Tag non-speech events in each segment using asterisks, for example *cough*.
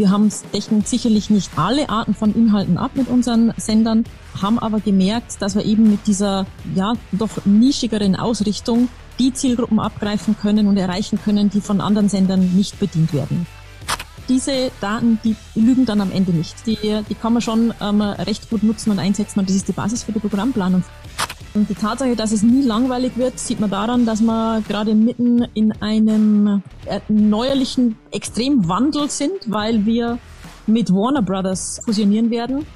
Wir haben decken sicherlich nicht alle Arten von Inhalten ab mit unseren Sendern, haben aber gemerkt, dass wir eben mit dieser ja doch nischigeren Ausrichtung die Zielgruppen abgreifen können und erreichen können, die von anderen Sendern nicht bedient werden. Diese Daten, die lügen dann am Ende nicht. Die, die kann man schon ähm, recht gut nutzen und einsetzen und das ist die Basis für die Programmplanung. Und die Tatsache, dass es nie langweilig wird, sieht man daran, dass wir gerade mitten in einem äh, neuerlichen Extremwandel sind, weil wir mit Warner Brothers fusionieren werden.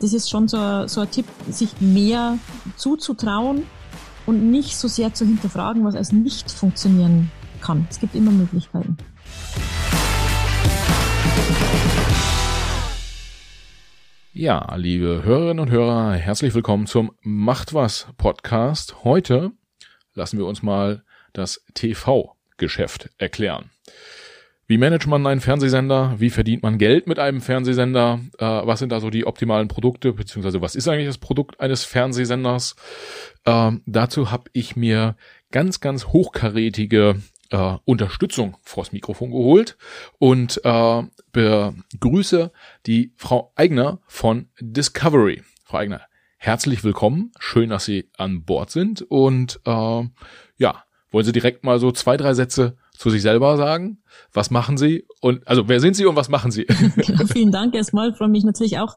Das ist schon so, so ein Tipp, sich mehr zuzutrauen und nicht so sehr zu hinterfragen, was als nicht funktionieren kann. Es gibt immer Möglichkeiten. Ja, liebe Hörerinnen und Hörer, herzlich willkommen zum Macht was Podcast. Heute lassen wir uns mal das TV-Geschäft erklären. Wie managt man einen Fernsehsender? Wie verdient man Geld mit einem Fernsehsender? Äh, was sind da so die optimalen Produkte? Beziehungsweise was ist eigentlich das Produkt eines Fernsehsenders? Äh, dazu habe ich mir ganz, ganz hochkarätige äh, Unterstützung vors Mikrofon geholt und äh, begrüße die Frau Eigner von Discovery. Frau Eigner, herzlich willkommen. Schön, dass Sie an Bord sind. Und äh, ja, wollen Sie direkt mal so zwei, drei Sätze zu sich selber sagen? Was machen Sie? Und also wer sind Sie und was machen Sie? *laughs* genau, vielen Dank erstmal. Freue mich natürlich auch,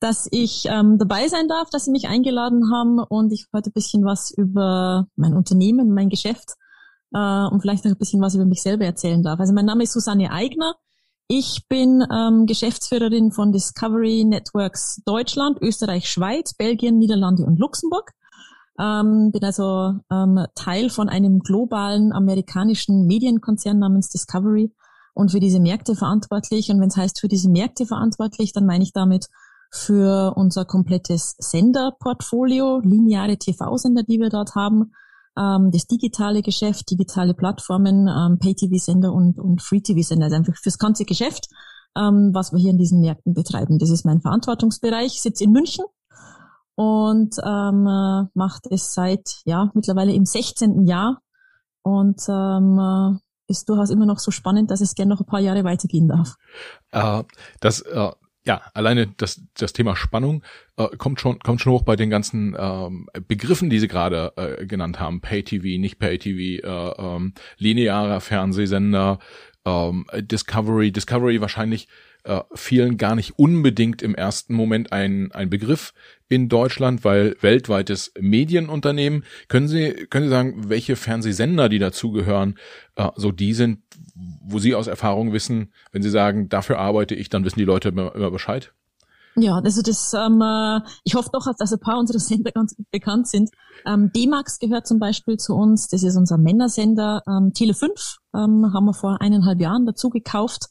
dass ich ähm, dabei sein darf, dass Sie mich eingeladen haben und ich heute ein bisschen was über mein Unternehmen, mein Geschäft äh, und vielleicht noch ein bisschen was über mich selber erzählen darf. Also mein Name ist Susanne Eigner. Ich bin ähm, Geschäftsführerin von Discovery Networks Deutschland, Österreich, Schweiz, Belgien, Niederlande und Luxemburg. Ähm, bin also ähm, Teil von einem globalen amerikanischen Medienkonzern namens Discovery und für diese Märkte verantwortlich. Und wenn es heißt für diese Märkte verantwortlich, dann meine ich damit für unser komplettes Senderportfolio, lineare TV-Sender, die wir dort haben, ähm, das digitale Geschäft, digitale Plattformen, ähm, Pay-TV-Sender und, und Free-TV-Sender, also einfach fürs ganze Geschäft, ähm, was wir hier in diesen Märkten betreiben. Das ist mein Verantwortungsbereich, sitze in München und ähm, äh, macht es seit ja mittlerweile im 16. Jahr und ähm, äh, ist durchaus immer noch so spannend, dass es gerne noch ein paar Jahre weitergehen darf. Äh, das äh, ja, alleine das, das Thema Spannung äh, kommt schon kommt schon hoch bei den ganzen ähm, Begriffen, die Sie gerade äh, genannt haben. Pay-TV, nicht Pay-TV, äh, ähm, linearer Fernsehsender, ähm, Discovery. Discovery wahrscheinlich äh, vielen gar nicht unbedingt im ersten Moment ein, ein Begriff in Deutschland, weil weltweites Medienunternehmen. Können Sie, können Sie sagen, welche Fernsehsender, die dazugehören, äh, so die sind, wo Sie aus Erfahrung wissen, wenn Sie sagen, dafür arbeite ich, dann wissen die Leute immer, immer Bescheid? Ja, also das, ähm, äh, ich hoffe doch, dass ein paar unserer *laughs* Sender ganz bekannt sind. Ähm, D-Max gehört zum Beispiel zu uns, das ist unser Männersender. Ähm, Tele 5 ähm, haben wir vor eineinhalb Jahren dazu gekauft.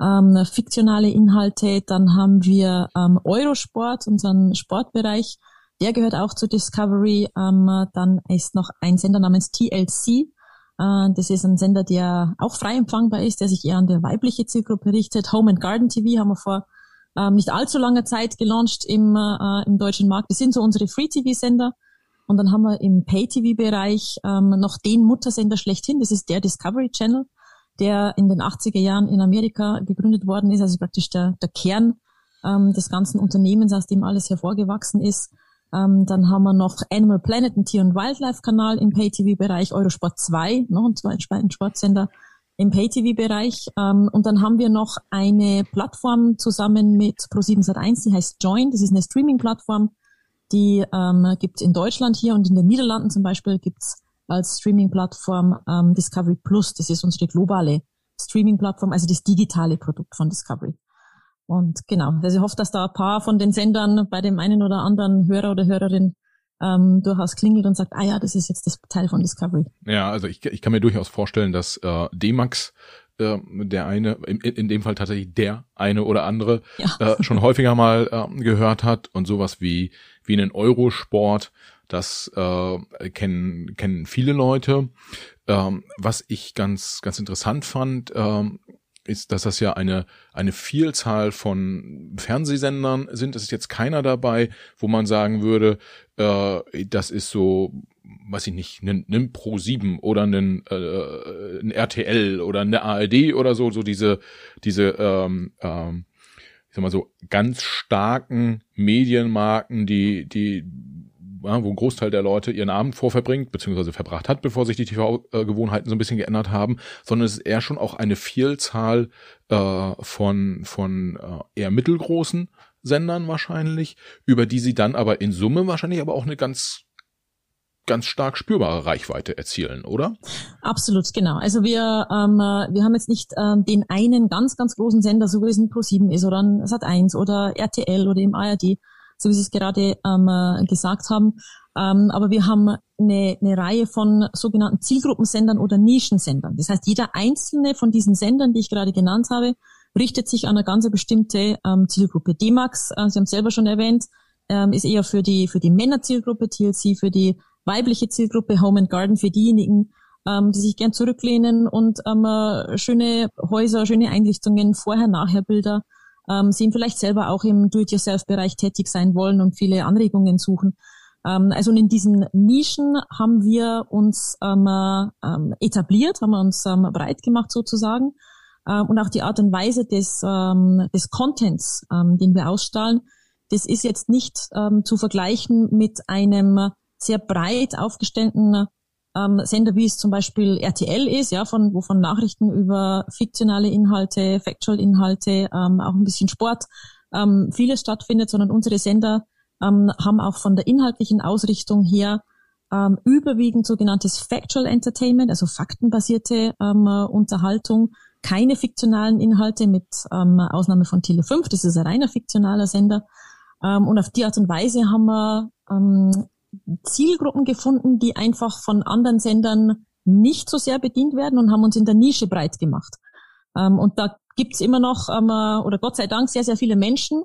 Ähm, fiktionale Inhalte, dann haben wir ähm, Eurosport, unseren Sportbereich, der gehört auch zu Discovery. Ähm, dann ist noch ein Sender namens TLC. Äh, das ist ein Sender, der auch frei empfangbar ist, der sich eher an der weibliche Zielgruppe richtet. Home and Garden TV haben wir vor ähm, nicht allzu langer Zeit gelauncht im, äh, im deutschen Markt. Das sind so unsere Free-TV-Sender. Und dann haben wir im Pay-TV-Bereich ähm, noch den Muttersender schlechthin. Das ist der Discovery Channel, der in den 80er Jahren in Amerika gegründet worden ist. Also praktisch der, der Kern ähm, des ganzen Unternehmens, aus dem alles hervorgewachsen ist. Ähm, dann haben wir noch Animal Planet, einen Tier- und Wildlife-Kanal im Pay-TV-Bereich, Eurosport 2, noch ein zweiten Sportsender im Pay-TV-Bereich. Ähm, und dann haben wir noch eine Plattform zusammen mit Pro7 Sat1, die heißt Join. Das ist eine Streaming-Plattform, die ähm, gibt in Deutschland hier und in den Niederlanden zum Beispiel gibt's als Streaming-Plattform ähm, Discovery Plus. Das ist unsere globale Streaming-Plattform, also das digitale Produkt von Discovery. Und genau, also ich hoffe, dass da ein paar von den Sendern bei dem einen oder anderen Hörer oder Hörerin ähm, durchaus klingelt und sagt, ah ja, das ist jetzt das Teil von Discovery. Ja, also ich, ich kann mir durchaus vorstellen, dass äh, D-Max äh, der eine, in, in dem Fall tatsächlich der eine oder andere ja. äh, schon häufiger mal äh, gehört hat und sowas wie wie einen Eurosport, das äh, kennen kennen viele Leute. Ähm, was ich ganz ganz interessant fand, ähm, ist, dass das ja eine, eine Vielzahl von Fernsehsendern sind. Es ist jetzt keiner dabei, wo man sagen würde, äh, das ist so, weiß ich nicht, ein, ein Pro 7 oder ein, äh, ein RTL oder eine ARD oder so, so diese, diese, ähm, ähm, ich sag mal so, ganz starken Medienmarken, die, die ja, wo ein Großteil der Leute ihren Abend vorverbringt, beziehungsweise verbracht hat, bevor sich die TV-Gewohnheiten so ein bisschen geändert haben, sondern es ist eher schon auch eine Vielzahl äh, von, von äh, eher mittelgroßen Sendern wahrscheinlich, über die sie dann aber in Summe wahrscheinlich aber auch eine ganz ganz stark spürbare Reichweite erzielen, oder? Absolut, genau. Also wir, ähm, wir haben jetzt nicht ähm, den einen ganz, ganz großen Sender, so wie es ein Pro7 ist oder ein Sat1 oder RTL oder im ARD, so wie Sie es gerade ähm, äh, gesagt haben. Ähm, aber wir haben eine, eine Reihe von sogenannten Zielgruppensendern oder Nischensendern. Das heißt, jeder einzelne von diesen Sendern, die ich gerade genannt habe, richtet sich an eine ganz bestimmte ähm, Zielgruppe. D-Max, äh, Sie haben es selber schon erwähnt, ähm, ist eher für die, für die Männerzielgruppe, TLC für die weibliche Zielgruppe, Home and Garden für diejenigen, ähm, die sich gern zurücklehnen und ähm, äh, schöne Häuser, schöne Einrichtungen, Vorher-Nachher-Bilder ähm, sie vielleicht selber auch im Do-it-yourself-Bereich tätig sein wollen und viele Anregungen suchen. Ähm, also in diesen Nischen haben wir uns ähm, ähm, etabliert, haben wir uns ähm, breit gemacht sozusagen. Ähm, und auch die Art und Weise des, des Contents, den wir ausstrahlen, das ist jetzt nicht zu vergleichen mit einem sehr breit aufgestellten ähm, Sender, wie es zum Beispiel RTL ist, ja, von wo von Nachrichten über fiktionale Inhalte, Factual-Inhalte, ähm, auch ein bisschen Sport, ähm, vieles stattfindet, sondern unsere Sender ähm, haben auch von der inhaltlichen Ausrichtung her ähm, überwiegend sogenanntes Factual Entertainment, also faktenbasierte ähm, Unterhaltung, keine fiktionalen Inhalte mit ähm, Ausnahme von Tele 5, das ist ein reiner fiktionaler Sender. Ähm, und auf die Art und Weise haben wir ähm, Zielgruppen gefunden, die einfach von anderen Sendern nicht so sehr bedient werden und haben uns in der Nische breit gemacht. Ähm, und da gibt's immer noch, ähm, oder Gott sei Dank, sehr, sehr viele Menschen,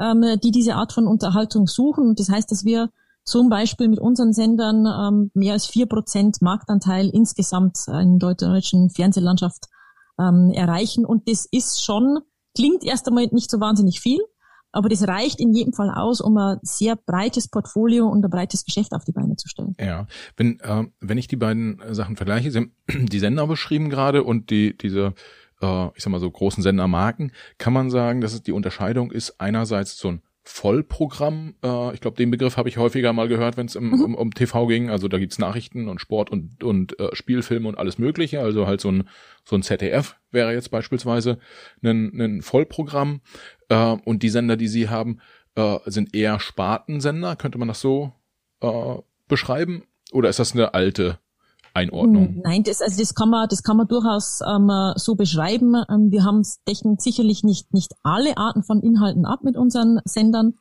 ähm, die diese Art von Unterhaltung suchen. Und das heißt, dass wir zum Beispiel mit unseren Sendern ähm, mehr als vier Prozent Marktanteil insgesamt in der deutschen Fernsehlandschaft ähm, erreichen. Und das ist schon, klingt erst einmal nicht so wahnsinnig viel, aber das reicht in jedem Fall aus, um ein sehr breites Portfolio und ein breites Geschäft auf die Beine zu stellen. Ja, wenn, äh, wenn ich die beiden Sachen vergleiche, Sie haben *clears throat* die Sender beschrieben gerade und die, diese, äh, ich sag mal so großen Sendermarken, kann man sagen, dass es die Unterscheidung ist, einerseits so ein Vollprogramm. Äh, ich glaube, den Begriff habe ich häufiger mal gehört, wenn es um, mhm. um, um TV ging. Also da gibt's Nachrichten und Sport und, und äh, Spielfilme und alles Mögliche. Also halt so ein, so ein ZDF wäre jetzt beispielsweise ein, ein Vollprogramm. Äh, und die Sender, die sie haben, äh, sind eher Spartensender. Könnte man das so äh, beschreiben? Oder ist das eine alte Einordnung? Hm, nein, das, also das kann man, das kann man durchaus ähm, so beschreiben. Ähm, wir haben decken sicherlich nicht, nicht alle Arten von Inhalten ab mit unseren Sendern,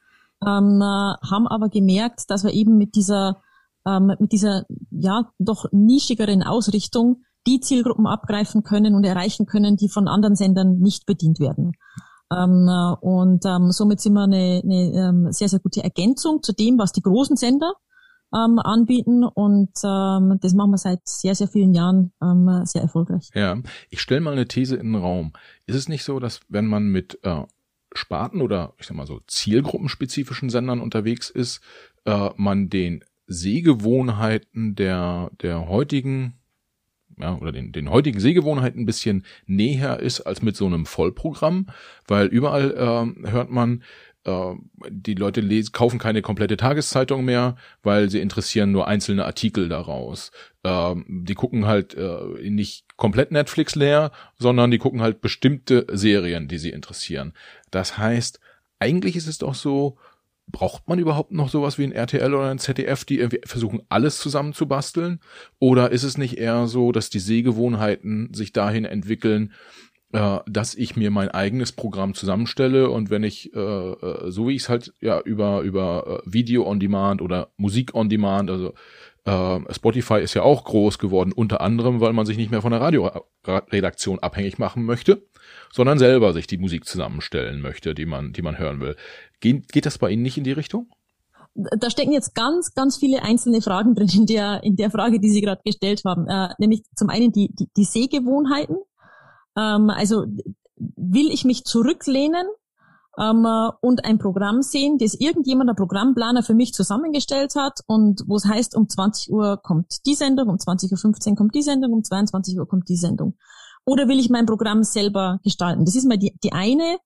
ähm, äh, haben aber gemerkt, dass wir eben mit dieser, ähm, mit dieser, ja, doch nischigeren Ausrichtung die Zielgruppen abgreifen können und erreichen können, die von anderen Sendern nicht bedient werden. Ähm, äh, und ähm, somit sind wir eine, eine ähm, sehr, sehr gute Ergänzung zu dem, was die großen Sender ähm, anbieten und ähm, das machen wir seit sehr, sehr vielen Jahren ähm, sehr erfolgreich. Ja, ich stelle mal eine These in den Raum. Ist es nicht so, dass wenn man mit äh, Sparten oder ich sag mal so zielgruppenspezifischen Sendern unterwegs ist, äh, man den Sehgewohnheiten der, der heutigen ja, oder den, den heutigen Sehgewohnheiten ein bisschen näher ist als mit so einem Vollprogramm, weil überall äh, hört man, äh, die Leute lesen, kaufen keine komplette Tageszeitung mehr, weil sie interessieren nur einzelne Artikel daraus. Äh, die gucken halt äh, nicht komplett Netflix leer, sondern die gucken halt bestimmte Serien, die sie interessieren. Das heißt, eigentlich ist es doch so, braucht man überhaupt noch sowas wie ein RTL oder ein ZDF, die irgendwie versuchen, alles zusammenzubasteln? Oder ist es nicht eher so, dass die Sehgewohnheiten sich dahin entwickeln, äh, dass ich mir mein eigenes Programm zusammenstelle und wenn ich, äh, äh so wie ich es halt ja über, über äh, Video on Demand oder Musik on Demand, also äh, Spotify ist ja auch groß geworden, unter anderem, weil man sich nicht mehr von der Radioredaktion abhängig machen möchte, sondern selber sich die Musik zusammenstellen möchte, die man, die man hören will. Geht, geht das bei Ihnen nicht in die Richtung? Da stecken jetzt ganz, ganz viele einzelne Fragen drin in der, in der Frage, die Sie gerade gestellt haben. Äh, nämlich zum einen die, die, die Sehgewohnheiten. Ähm, also will ich mich zurücklehnen ähm, und ein Programm sehen, das irgendjemand, der Programmplaner für mich zusammengestellt hat und wo es heißt, um 20 Uhr kommt die Sendung, um 20.15 Uhr kommt die Sendung, um 22 Uhr kommt die Sendung. Oder will ich mein Programm selber gestalten? Das ist mal die, die eine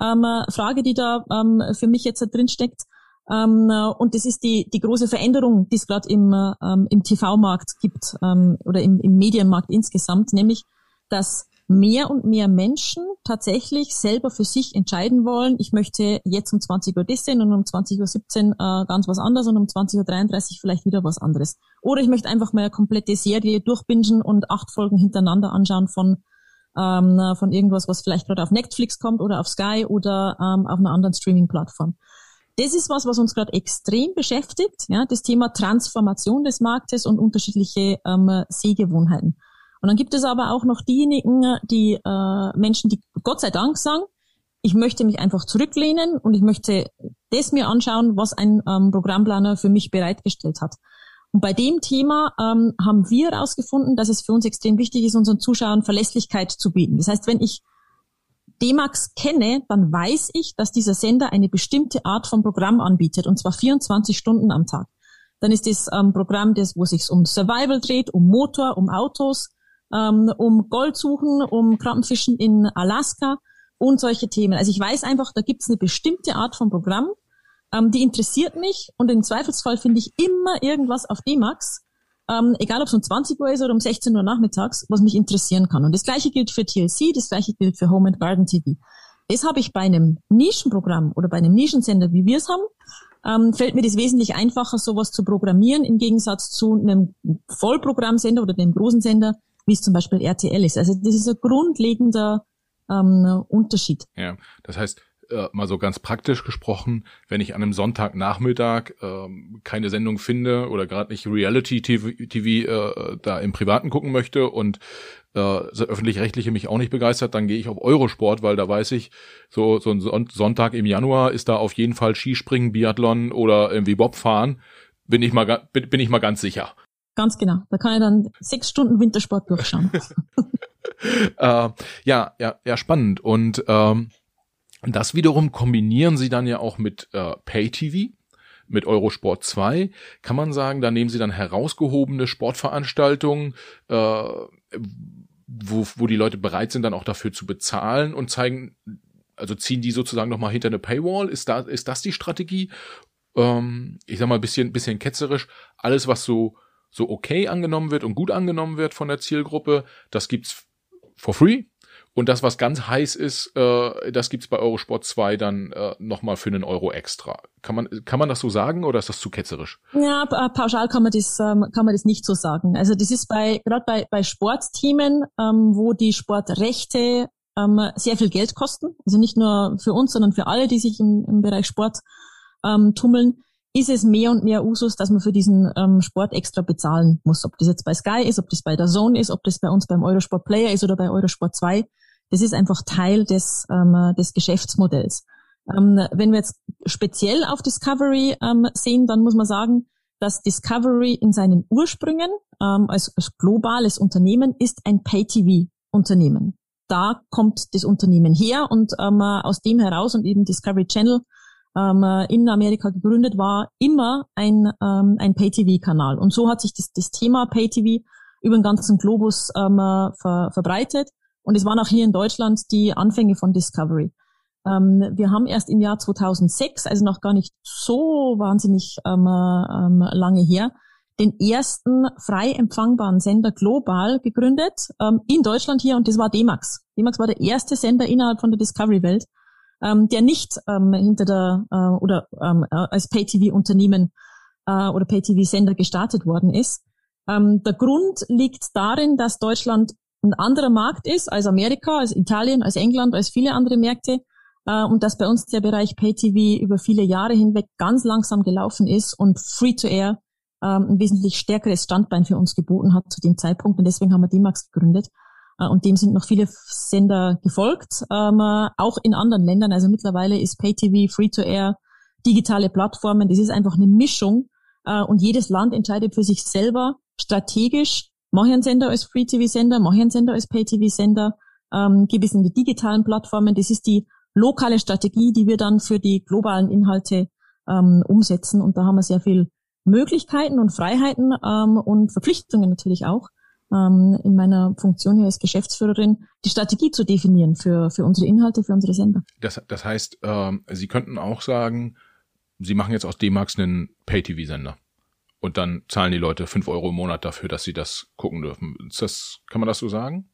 ähm, Frage, die da ähm, für mich jetzt drin steckt. Ähm, und das ist die, die große Veränderung, die es gerade im, ähm, im TV-Markt gibt ähm, oder im, im Medienmarkt insgesamt, nämlich dass mehr und mehr Menschen tatsächlich selber für sich entscheiden wollen, ich möchte jetzt um 20 Uhr das sehen und um 20.17 Uhr äh, ganz was anderes und um 20.33 Uhr vielleicht wieder was anderes. Oder ich möchte einfach mal eine komplette Serie durchbingen und acht Folgen hintereinander anschauen von ähm, von irgendwas, was vielleicht gerade auf Netflix kommt oder auf Sky oder ähm, auf einer anderen Streaming-Plattform. Das ist was, was uns gerade extrem beschäftigt, ja, das Thema Transformation des Marktes und unterschiedliche ähm, Sehgewohnheiten. Und dann gibt es aber auch noch diejenigen, die äh, Menschen, die Gott sei Dank sagen, ich möchte mich einfach zurücklehnen und ich möchte das mir anschauen, was ein ähm, Programmplaner für mich bereitgestellt hat. Und bei dem Thema ähm, haben wir herausgefunden, dass es für uns extrem wichtig ist, unseren Zuschauern Verlässlichkeit zu bieten. Das heißt, wenn ich D-Max kenne, dann weiß ich, dass dieser Sender eine bestimmte Art von Programm anbietet, und zwar 24 Stunden am Tag. Dann ist das ähm, Programm, das, wo sich um Survival dreht, um Motor, um Autos, ähm, um Goldsuchen, um Krabbenfischen in Alaska und solche Themen. Also ich weiß einfach, da gibt es eine bestimmte Art von Programm, ähm, die interessiert mich und im Zweifelsfall finde ich immer irgendwas auf D-Max, ähm, egal ob es um 20 Uhr ist oder um 16 Uhr nachmittags, was mich interessieren kann. Und das gleiche gilt für TLC, das gleiche gilt für Home and Garden TV. Das habe ich bei einem Nischenprogramm oder bei einem Nischensender, wie wir es haben, ähm, fällt mir das wesentlich einfacher, sowas zu programmieren, im Gegensatz zu einem Vollprogrammsender oder dem großen Sender, wie es zum Beispiel RTL ist. Also das ist ein grundlegender ähm, Unterschied. Ja, das heißt, äh, mal so ganz praktisch gesprochen, wenn ich an einem Sonntagnachmittag äh, keine Sendung finde oder gerade nicht Reality TV, TV äh, da im Privaten gucken möchte und äh, öffentlich-rechtliche mich auch nicht begeistert, dann gehe ich auf Eurosport, weil da weiß ich, so, so ein Sonntag im Januar ist da auf jeden Fall Skispringen, Biathlon oder irgendwie Bobfahren. Bin ich mal, bin ich mal ganz sicher. Ganz genau. Da kann ich dann sechs Stunden Wintersport durchschauen. *laughs* *laughs* äh, ja, ja, ja, spannend. Und ähm, das wiederum kombinieren sie dann ja auch mit äh, Pay-TV, mit Eurosport 2. Kann man sagen, da nehmen sie dann herausgehobene Sportveranstaltungen, äh, wo, wo die Leute bereit sind, dann auch dafür zu bezahlen und zeigen, also ziehen die sozusagen nochmal hinter eine Paywall. Ist, da, ist das die Strategie? Ähm, ich sag mal, bisschen, bisschen ketzerisch. Alles, was so, so okay angenommen wird und gut angenommen wird von der Zielgruppe, das gibt's for free und das, was ganz heiß ist, äh, das gibt's bei Eurosport 2 dann äh, nochmal für einen Euro extra. Kann man, kann man das so sagen oder ist das zu ketzerisch? Ja, pauschal kann man das, ähm, kann man das nicht so sagen. Also das ist bei, gerade bei, bei Sportteamen, ähm, wo die Sportrechte ähm, sehr viel Geld kosten, also nicht nur für uns, sondern für alle, die sich im, im Bereich Sport ähm, tummeln, ist es mehr und mehr Usus, dass man für diesen ähm, Sport extra bezahlen muss. Ob das jetzt bei Sky ist, ob das bei der Zone ist, ob das bei uns beim Eurosport Player ist oder bei Eurosport 2. Das ist einfach Teil des, ähm, des Geschäftsmodells. Ähm, wenn wir jetzt speziell auf Discovery ähm, sehen, dann muss man sagen, dass Discovery in seinen Ursprüngen ähm, als, als globales Unternehmen ist ein Pay-TV-Unternehmen. Da kommt das Unternehmen her und ähm, aus dem heraus und eben Discovery Channel ähm, in Amerika gegründet war, immer ein, ähm, ein Pay-TV-Kanal. Und so hat sich das, das Thema Pay-TV über den ganzen Globus ähm, ver, verbreitet. Und es waren auch hier in Deutschland die Anfänge von Discovery. Ähm, wir haben erst im Jahr 2006, also noch gar nicht so wahnsinnig ähm, ähm, lange her, den ersten frei empfangbaren Sender global gegründet, ähm, in Deutschland hier, und das war D-Max. D-Max war der erste Sender innerhalb von der Discovery-Welt, ähm, der nicht ähm, hinter der äh, oder ähm, äh, als Pay-TV-Unternehmen äh, oder Pay-TV-Sender gestartet worden ist. Ähm, der Grund liegt darin, dass Deutschland ein anderer Markt ist als Amerika, als Italien, als England, als viele andere Märkte äh, und dass bei uns der Bereich Pay-TV über viele Jahre hinweg ganz langsam gelaufen ist und Free-to-Air ähm, ein wesentlich stärkeres Standbein für uns geboten hat zu dem Zeitpunkt und deswegen haben wir D-Max gegründet. Äh, und dem sind noch viele Sender gefolgt, ähm, auch in anderen Ländern. Also mittlerweile ist Pay-TV, Free-to-Air, digitale Plattformen, das ist einfach eine Mischung. Äh, und jedes Land entscheidet für sich selber strategisch, mache ich einen Sender als Free-TV-Sender, mache ich einen Sender als Pay-TV-Sender, ähm, geht bis in die digitalen Plattformen. Das ist die lokale Strategie, die wir dann für die globalen Inhalte ähm, umsetzen. Und da haben wir sehr viel Möglichkeiten und Freiheiten ähm, und Verpflichtungen natürlich auch ähm, in meiner Funktion hier als Geschäftsführerin, die Strategie zu definieren für, für unsere Inhalte, für unsere Sender. Das, das heißt, ähm, Sie könnten auch sagen, Sie machen jetzt aus D-Max einen Pay-TV-Sender. Und dann zahlen die Leute fünf Euro im Monat dafür, dass sie das gucken dürfen. Ist das, kann man das so sagen?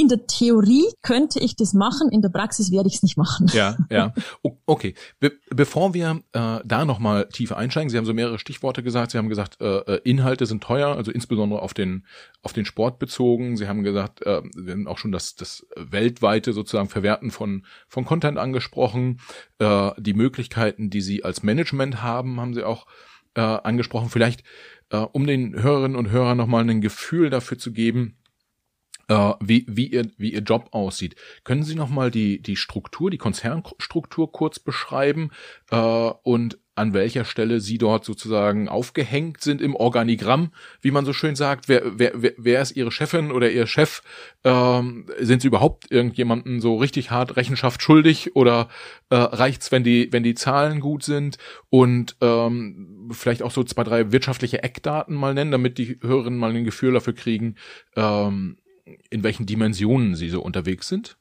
In der Theorie könnte ich das machen, in der Praxis werde ich es nicht machen. Ja, ja. *laughs* Okay. Be bevor wir äh, da nochmal tiefer einsteigen, Sie haben so mehrere Stichworte gesagt. Sie haben gesagt, äh, äh, Inhalte sind teuer, also insbesondere auf den auf den Sport bezogen. Sie haben gesagt, äh, wir haben auch schon das das weltweite sozusagen Verwerten von von Content angesprochen. Äh, die Möglichkeiten, die Sie als Management haben, haben Sie auch äh, angesprochen. Vielleicht äh, um den Hörerinnen und Hörern nochmal ein Gefühl dafür zu geben äh, wie, wie, ihr, wie ihr Job aussieht. Können Sie nochmal die, die Struktur, die Konzernstruktur kurz beschreiben äh, und an welcher Stelle Sie dort sozusagen aufgehängt sind im Organigramm, wie man so schön sagt. Wer, wer, wer, wer ist Ihre Chefin oder Ihr Chef? Ähm, sind Sie überhaupt irgendjemanden so richtig hart Rechenschaft schuldig oder äh, reicht's, wenn die, wenn die Zahlen gut sind? Und ähm, vielleicht auch so zwei, drei wirtschaftliche Eckdaten mal nennen, damit die Hörerinnen mal ein Gefühl dafür kriegen, ähm, in welchen Dimensionen Sie so unterwegs sind?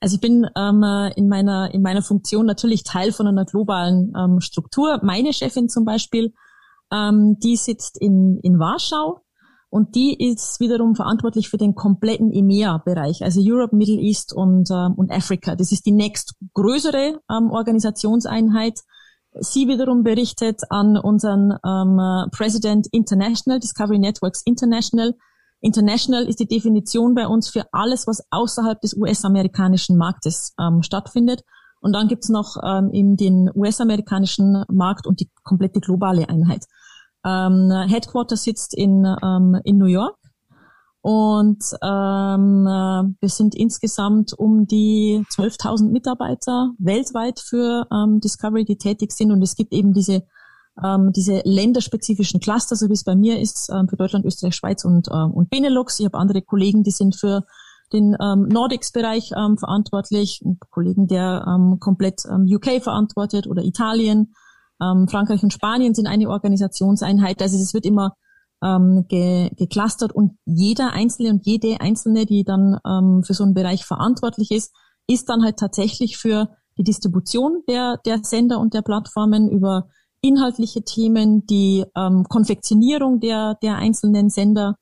Also ich bin ähm, in meiner in meiner Funktion natürlich Teil von einer globalen ähm, Struktur. Meine Chefin zum Beispiel, ähm, die sitzt in in Warschau und die ist wiederum verantwortlich für den kompletten EMEA-Bereich, also Europe, Middle East und ähm, und Africa. Das ist die nächstgrößere ähm, Organisationseinheit. Sie wiederum berichtet an unseren ähm, President International Discovery Networks International International ist die Definition bei uns für alles, was außerhalb des US-amerikanischen Marktes ähm, stattfindet. Und dann gibt's noch ähm, eben den US-amerikanischen Markt und die komplette globale Einheit. Ähm, Headquarter sitzt in, ähm, in New York und ähm, äh, wir sind insgesamt um die 12.000 Mitarbeiter weltweit für ähm, Discovery, die tätig sind. Und es gibt eben diese ähm, diese länderspezifischen Cluster, so wie es bei mir ist, ähm, für Deutschland, Österreich, Schweiz und, ähm, und Benelux. Ich habe andere Kollegen, die sind für den ähm, Nordics-Bereich ähm, verantwortlich, ein Kollegen, der ähm, komplett ähm, UK verantwortet oder Italien. Ähm, Frankreich und Spanien sind eine Organisationseinheit. Also es wird immer ähm, ge geclustert und jeder Einzelne und jede Einzelne, die dann ähm, für so einen Bereich verantwortlich ist, ist dann halt tatsächlich für die Distribution der, der Sender und der Plattformen über inhaltliche Themen, die ähm, Konfektionierung der, der einzelnen Sender,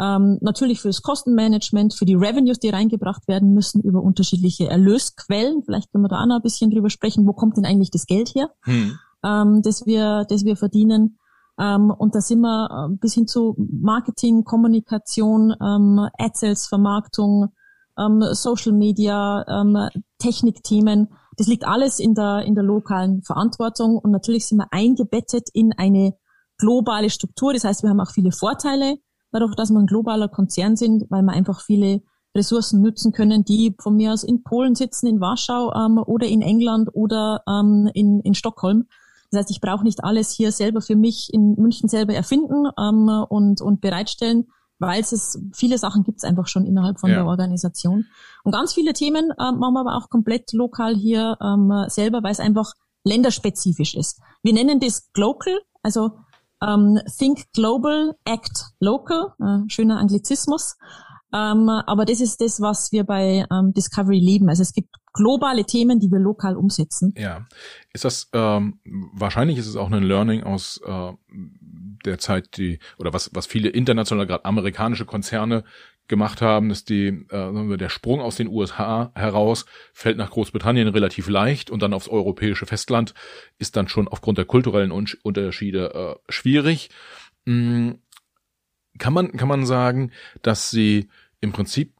ähm, natürlich für das Kostenmanagement, für die Revenues, die reingebracht werden müssen über unterschiedliche Erlösquellen. Vielleicht können wir da auch noch ein bisschen drüber sprechen, wo kommt denn eigentlich das Geld her, hm. ähm, das wir, das wir verdienen. Ähm, und da sind wir äh, bis hin zu Marketing, Kommunikation, ähm, Ad-Sales, Vermarktung, ähm, Social Media, ähm, Technikthemen das liegt alles in der, in der lokalen Verantwortung und natürlich sind wir eingebettet in eine globale Struktur. Das heißt, wir haben auch viele Vorteile dadurch, dass wir ein globaler Konzern sind, weil wir einfach viele Ressourcen nutzen können, die von mir aus in Polen sitzen, in Warschau ähm, oder in England oder ähm, in, in Stockholm. Das heißt, ich brauche nicht alles hier selber für mich in München selber erfinden ähm, und, und bereitstellen, weil es viele Sachen gibt es einfach schon innerhalb von ja. der Organisation. Und ganz viele Themen äh, machen wir aber auch komplett lokal hier ähm, selber, weil es einfach länderspezifisch ist. Wir nennen das Global, also ähm, Think Global, Act Local, äh, schöner Anglizismus. Ähm, aber das ist das, was wir bei ähm, Discovery lieben. Also es gibt globale Themen, die wir lokal umsetzen. Ja, ist das ähm, wahrscheinlich ist es auch ein Learning aus äh, der Zeit, die oder was was viele internationale, gerade amerikanische Konzerne gemacht haben, dass die äh, der Sprung aus den USA heraus fällt nach Großbritannien relativ leicht und dann aufs europäische Festland ist dann schon aufgrund der kulturellen Unterschiede äh, schwierig. Mhm. Kann man kann man sagen, dass sie im Prinzip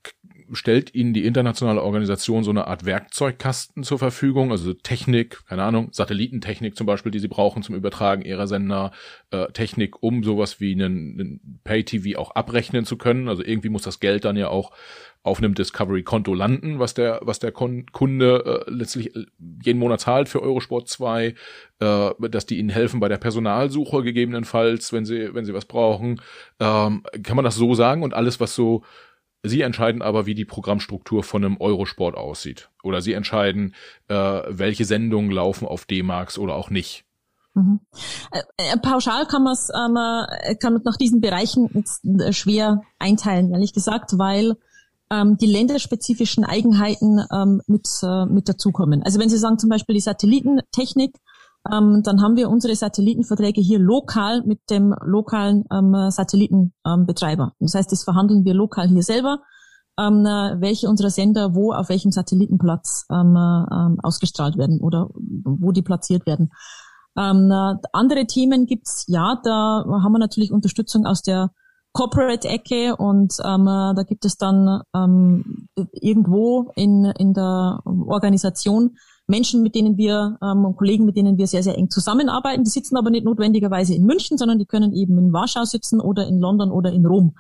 stellt ihnen die internationale Organisation so eine Art Werkzeugkasten zur Verfügung, also Technik, keine Ahnung, Satellitentechnik zum Beispiel, die sie brauchen zum Übertragen ihrer Sender, äh, Technik, um sowas wie einen, einen Pay-TV auch abrechnen zu können. Also irgendwie muss das Geld dann ja auch auf einem Discovery-Konto landen, was der, was der Kunde äh, letztlich äh, jeden Monat zahlt für Eurosport 2, äh, dass die ihnen helfen bei der Personalsuche gegebenenfalls, wenn sie, wenn sie was brauchen. Ähm, kann man das so sagen? Und alles, was so Sie entscheiden aber, wie die Programmstruktur von einem Eurosport aussieht. Oder Sie entscheiden, äh, welche Sendungen laufen auf D-Max oder auch nicht. Mhm. Äh, äh, pauschal kann man es ähm, äh, kann man nach diesen Bereichen äh, schwer einteilen, ehrlich gesagt, weil ähm, die länderspezifischen Eigenheiten ähm, mit, äh, mit dazukommen. Also wenn Sie sagen zum Beispiel die Satellitentechnik, ähm, dann haben wir unsere Satellitenverträge hier lokal mit dem lokalen ähm, Satellitenbetreiber. das heißt, das verhandeln wir lokal hier selber, ähm, welche unserer Sender wo auf welchem Satellitenplatz ähm, ähm, ausgestrahlt werden oder wo die platziert werden. Ähm, andere Themen gibt's ja, da haben wir natürlich Unterstützung aus der Corporate-Ecke und ähm, da gibt es dann ähm, irgendwo in, in der Organisation Menschen, mit denen wir ähm, Kollegen, mit denen wir sehr, sehr eng zusammenarbeiten. Die sitzen aber nicht notwendigerweise in München, sondern die können eben in Warschau sitzen oder in London oder in Rom.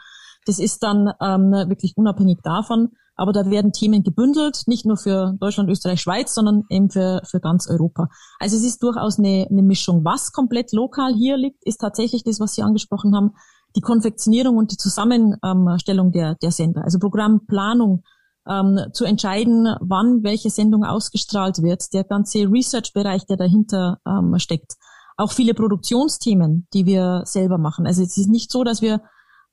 Das ist dann ähm, wirklich unabhängig davon. Aber da werden Themen gebündelt, nicht nur für Deutschland, Österreich, Schweiz, sondern eben für, für ganz Europa. Also es ist durchaus eine, eine Mischung. Was komplett lokal hier liegt, ist tatsächlich das, was Sie angesprochen haben, die Konfektionierung und die Zusammenstellung der, der Sender. Also Programmplanung, ähm, zu entscheiden, wann welche Sendung ausgestrahlt wird, der ganze Research-Bereich, der dahinter ähm, steckt. Auch viele Produktionsthemen, die wir selber machen. Also es ist nicht so, dass wir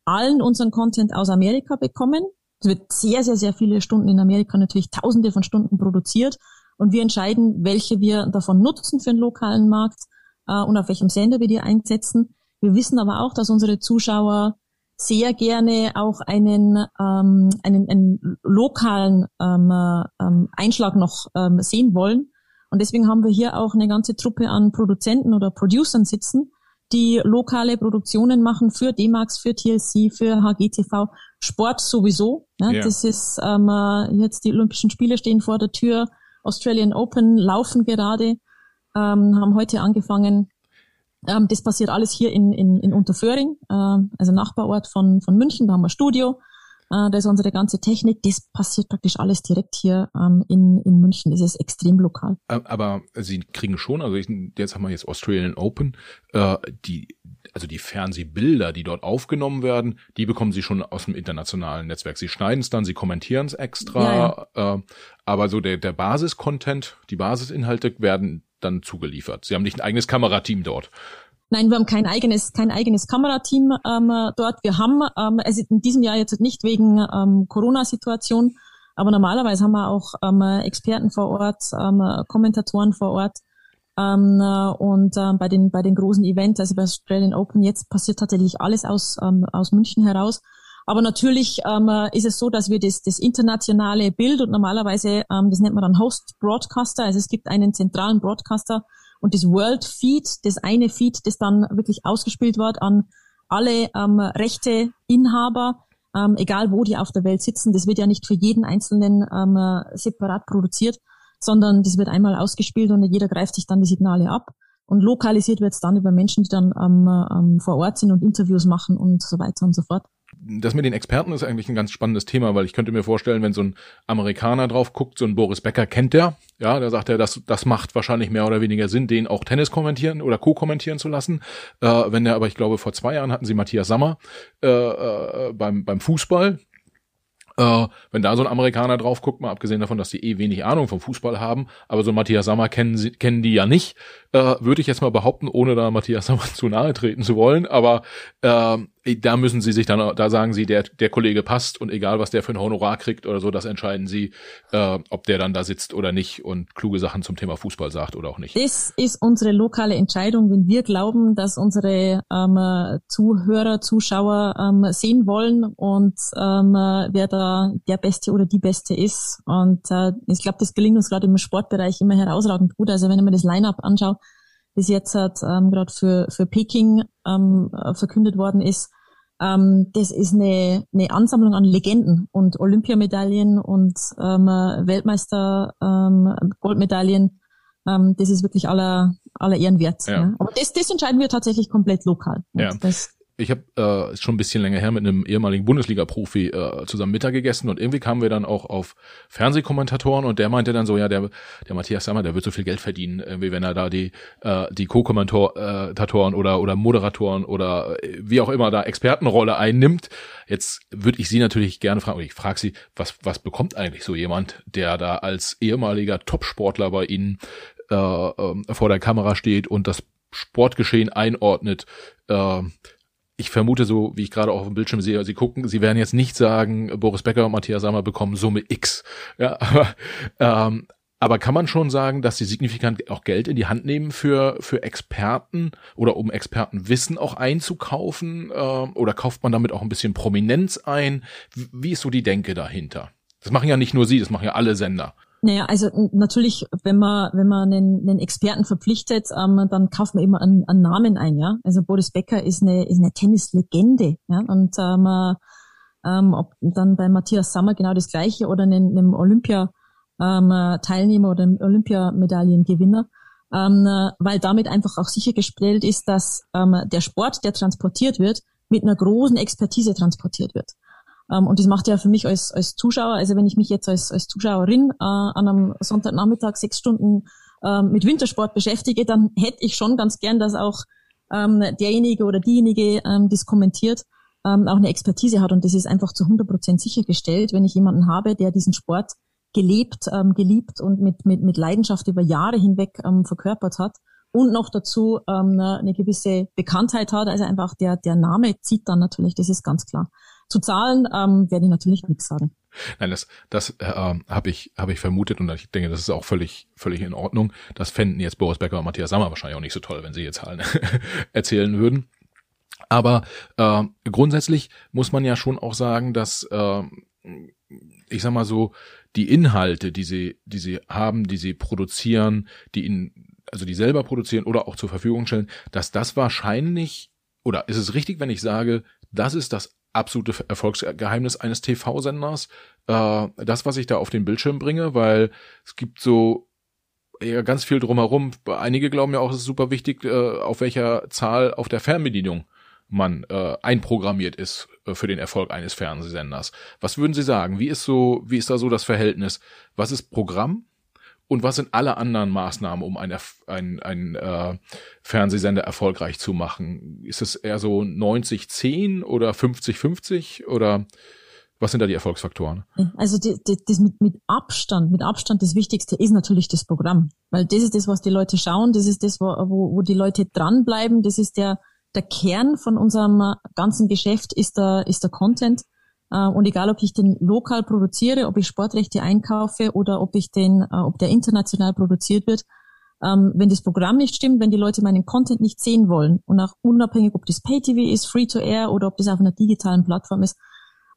allen unseren Content aus Amerika bekommen, es wird sehr, sehr, sehr viele Stunden in Amerika, natürlich tausende von Stunden produziert. Und wir entscheiden, welche wir davon nutzen für den lokalen Markt äh, und auf welchem Sender wir die einsetzen. Wir wissen aber auch, dass unsere Zuschauer sehr gerne auch einen, ähm, einen, einen lokalen ähm, ähm, Einschlag noch ähm, sehen wollen. Und deswegen haben wir hier auch eine ganze Truppe an Produzenten oder Producern sitzen, die lokale Produktionen machen für D-Max, für TLC, für HGTV, Sport sowieso. Ja, ja. Das ist ähm, äh, jetzt die Olympischen Spiele stehen vor der Tür, Australian Open laufen gerade, ähm, haben heute angefangen. Ähm, das passiert alles hier in, in, in Unterföhring, äh, also Nachbarort von, von München, da haben wir Studio. Äh, da ist unsere ganze Technik, das passiert praktisch alles direkt hier ähm, in, in München. Das ist extrem lokal. Aber Sie kriegen schon, also ich, jetzt haben wir jetzt Australian Open, äh, die, also die Fernsehbilder, die dort aufgenommen werden, die bekommen Sie schon aus dem internationalen Netzwerk. Sie schneiden es dann, Sie kommentieren es extra, ja, ja. Äh, aber so der, der Basis-Content, die Basisinhalte werden dann zugeliefert. Sie haben nicht ein eigenes Kamerateam dort. Nein, wir haben kein eigenes, kein eigenes Kamerateam ähm, dort. Wir haben ähm, es in diesem Jahr jetzt nicht wegen ähm, Corona-Situation, aber normalerweise haben wir auch ähm, Experten vor Ort, ähm, Kommentatoren vor Ort. Ähm, und äh, bei den bei den großen Events, also bei Australian Open, jetzt passiert tatsächlich alles aus ähm, aus München heraus. Aber natürlich ähm, ist es so, dass wir das, das internationale Bild und normalerweise, ähm, das nennt man dann Host Broadcaster, also es gibt einen zentralen Broadcaster, und das World Feed, das eine Feed, das dann wirklich ausgespielt wird an alle ähm, Rechteinhaber, ähm, egal wo die auf der Welt sitzen, das wird ja nicht für jeden Einzelnen ähm, separat produziert, sondern das wird einmal ausgespielt und jeder greift sich dann die Signale ab. Und lokalisiert wird es dann über Menschen, die dann ähm, ähm, vor Ort sind und Interviews machen und so weiter und so fort das mit den Experten ist eigentlich ein ganz spannendes Thema, weil ich könnte mir vorstellen, wenn so ein Amerikaner drauf guckt, so ein Boris Becker kennt der, ja, der sagt er, das, das macht wahrscheinlich mehr oder weniger Sinn, den auch Tennis kommentieren oder co-kommentieren zu lassen. Äh, wenn der, aber ich glaube, vor zwei Jahren hatten sie Matthias Sammer äh, äh, beim, beim Fußball, äh, wenn da so ein Amerikaner drauf guckt, mal abgesehen davon, dass die eh wenig Ahnung vom Fußball haben, aber so Matthias Sammer kennen, sie, kennen die ja nicht, äh, würde ich jetzt mal behaupten, ohne da Matthias Sammer *laughs* zu nahe treten zu wollen, aber äh, da müssen sie sich dann, da sagen sie, der, der Kollege passt und egal, was der für ein Honorar kriegt oder so, das entscheiden sie, äh, ob der dann da sitzt oder nicht und kluge Sachen zum Thema Fußball sagt oder auch nicht. Das ist unsere lokale Entscheidung, wenn wir glauben, dass unsere ähm, Zuhörer, Zuschauer ähm, sehen wollen und ähm, wer da der Beste oder die Beste ist. Und äh, ich glaube, das gelingt uns gerade im Sportbereich immer herausragend gut. Also wenn ich mir das Line-up anschaue, das jetzt hat ähm, gerade für, für Peking ähm, verkündet worden ist, ähm, das ist eine, eine Ansammlung an Legenden und Olympiamedaillen und ähm, Weltmeister ähm, Goldmedaillen. Ähm, das ist wirklich aller, aller Ehren wert. Ja. Ja. Aber das, das entscheiden wir tatsächlich komplett lokal. Ja. Das, ich habe äh, schon ein bisschen länger her mit einem ehemaligen Bundesliga-Profi äh, zusammen Mittag gegessen und irgendwie kamen wir dann auch auf Fernsehkommentatoren und der meinte dann so, ja, der, der Matthias Sammer, der wird so viel Geld verdienen, irgendwie, wenn er da die, äh, die Co-Kommentatoren oder, oder Moderatoren oder äh, wie auch immer da Expertenrolle einnimmt. Jetzt würde ich Sie natürlich gerne fragen, ich frage Sie, was, was bekommt eigentlich so jemand, der da als ehemaliger Topsportler bei Ihnen äh, äh, vor der Kamera steht und das Sportgeschehen einordnet. Äh, ich vermute so, wie ich gerade auch auf dem Bildschirm sehe, Sie gucken, Sie werden jetzt nicht sagen, Boris Becker und Matthias Sammer bekommen Summe X. Ja, *laughs* aber, ähm, aber kann man schon sagen, dass sie signifikant auch Geld in die Hand nehmen für, für Experten oder um Expertenwissen auch einzukaufen? Äh, oder kauft man damit auch ein bisschen Prominenz ein? Wie ist so die Denke dahinter? Das machen ja nicht nur Sie, das machen ja alle Sender. Naja, also natürlich, wenn man, wenn man einen, einen Experten verpflichtet, ähm, dann kauft man immer einen, einen Namen ein, ja. Also Boris Becker ist eine, ist eine Tennislegende, ja. Und ähm, ähm, ob dann bei Matthias Sammer genau das gleiche oder einem, einem Olympia-Teilnehmer ähm, oder einem Olympiamedaillengewinner, ähm, weil damit einfach auch sichergestellt ist, dass ähm, der Sport, der transportiert wird, mit einer großen Expertise transportiert wird. Ähm, und das macht ja für mich als, als Zuschauer, also wenn ich mich jetzt als, als Zuschauerin äh, an einem Sonntagnachmittag sechs Stunden äh, mit Wintersport beschäftige, dann hätte ich schon ganz gern, dass auch ähm, derjenige oder diejenige, ähm, das kommentiert, ähm, auch eine Expertise hat. Und das ist einfach zu 100 Prozent sichergestellt, wenn ich jemanden habe, der diesen Sport gelebt, ähm, geliebt und mit, mit, mit Leidenschaft über Jahre hinweg ähm, verkörpert hat und noch dazu ähm, eine gewisse Bekanntheit hat. Also einfach der, der Name zieht dann natürlich, das ist ganz klar. Zu Zahlen ähm, werde ich natürlich nichts sagen. Nein, das, das äh, habe ich, hab ich vermutet und ich denke, das ist auch völlig, völlig in Ordnung. Das fänden jetzt Boris Becker und Matthias Sammer wahrscheinlich auch nicht so toll, wenn sie jetzt Zahlen *laughs* erzählen würden. Aber äh, grundsätzlich muss man ja schon auch sagen, dass äh, ich sag mal so, die Inhalte, die sie, die sie haben, die sie produzieren, die ihnen, also die selber produzieren oder auch zur Verfügung stellen, dass das wahrscheinlich, oder ist es richtig, wenn ich sage, das ist das absolute Erfolgsgeheimnis eines TV-Senders, äh, das, was ich da auf den Bildschirm bringe, weil es gibt so ja, ganz viel drumherum. Einige glauben ja auch, es ist super wichtig, äh, auf welcher Zahl auf der Fernbedienung man äh, einprogrammiert ist äh, für den Erfolg eines Fernsehsenders. Was würden Sie sagen? Wie ist so, wie ist da so das Verhältnis? Was ist Programm und was sind alle anderen Maßnahmen, um einen, einen, einen äh, Fernsehsender erfolgreich zu machen? Ist es eher so 90-10 oder 50-50 oder was sind da die Erfolgsfaktoren? Also die, die, das mit, mit Abstand, mit Abstand das Wichtigste ist natürlich das Programm, weil das ist das, was die Leute schauen, das ist das, wo, wo, die Leute dranbleiben, das ist der der Kern von unserem ganzen Geschäft ist der, ist der Content. Äh, und egal, ob ich den lokal produziere, ob ich Sportrechte einkaufe oder ob ich den, äh, ob der international produziert wird, ähm, wenn das Programm nicht stimmt, wenn die Leute meinen Content nicht sehen wollen und auch unabhängig, ob das Pay-TV ist, Free-to-Air oder ob das auf einer digitalen Plattform ist,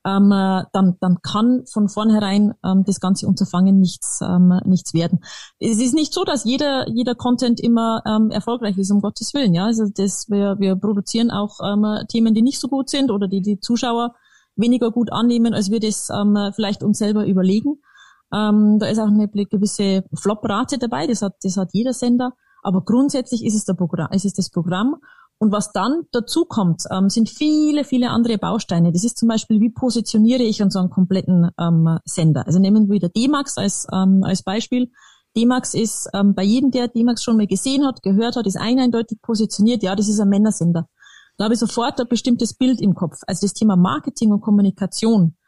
ähm, äh, dann, dann kann von vornherein ähm, das ganze Unterfangen nichts, ähm, nichts werden. Es ist nicht so, dass jeder, jeder Content immer ähm, erfolgreich ist, um Gottes Willen. Ja, also das, wir, wir produzieren auch ähm, Themen, die nicht so gut sind oder die die Zuschauer weniger gut annehmen, als wir das ähm, vielleicht uns selber überlegen. Ähm, da ist auch eine gewisse Flop-Rate dabei, das hat, das hat jeder Sender. Aber grundsätzlich ist es, der Programm, ist es das Programm. Und was dann dazu kommt, ähm, sind viele, viele andere Bausteine. Das ist zum Beispiel, wie positioniere ich unseren kompletten ähm, Sender. Also nehmen wir wieder D-Max als, ähm, als Beispiel. D-Max ist ähm, bei jedem, der D-Max schon mal gesehen hat, gehört hat, ist eindeutig positioniert. Ja, das ist ein Männersender. Da habe ich sofort ein bestimmtes Bild im Kopf. Also das Thema Marketing und Kommunikation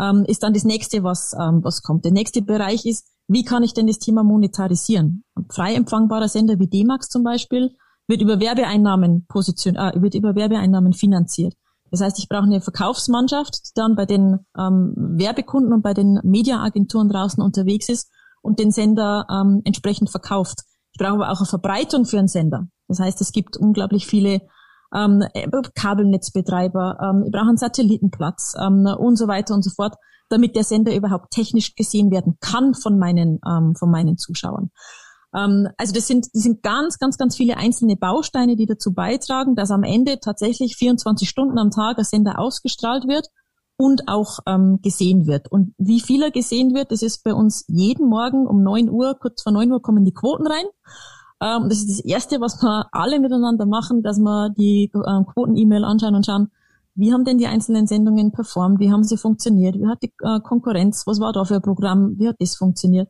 ähm, ist dann das nächste, was, ähm, was kommt. Der nächste Bereich ist, wie kann ich denn das Thema monetarisieren? Ein frei empfangbarer Sender wie D-Max zum Beispiel wird über Werbeeinnahmen position, äh, wird über Werbeeinnahmen finanziert. Das heißt, ich brauche eine Verkaufsmannschaft, die dann bei den ähm, Werbekunden und bei den Mediaagenturen draußen unterwegs ist und den Sender ähm, entsprechend verkauft. Ich brauche aber auch eine Verbreitung für einen Sender. Das heißt, es gibt unglaublich viele ähm, Kabelnetzbetreiber, ähm, ich brauche einen Satellitenplatz ähm, und so weiter und so fort, damit der Sender überhaupt technisch gesehen werden kann von meinen, ähm, von meinen Zuschauern. Ähm, also das sind, das sind ganz, ganz, ganz viele einzelne Bausteine, die dazu beitragen, dass am Ende tatsächlich 24 Stunden am Tag ein Sender ausgestrahlt wird und auch ähm, gesehen wird. Und wie viel er gesehen wird, das ist bei uns jeden Morgen um 9 Uhr, kurz vor 9 Uhr kommen die Quoten rein. Ähm, das ist das Erste, was wir alle miteinander machen, dass wir die äh, Quoten-E-Mail anschauen und schauen, wie haben denn die einzelnen Sendungen performt, wie haben sie funktioniert, wie hat die äh, Konkurrenz, was war da für ein Programm, wie hat das funktioniert.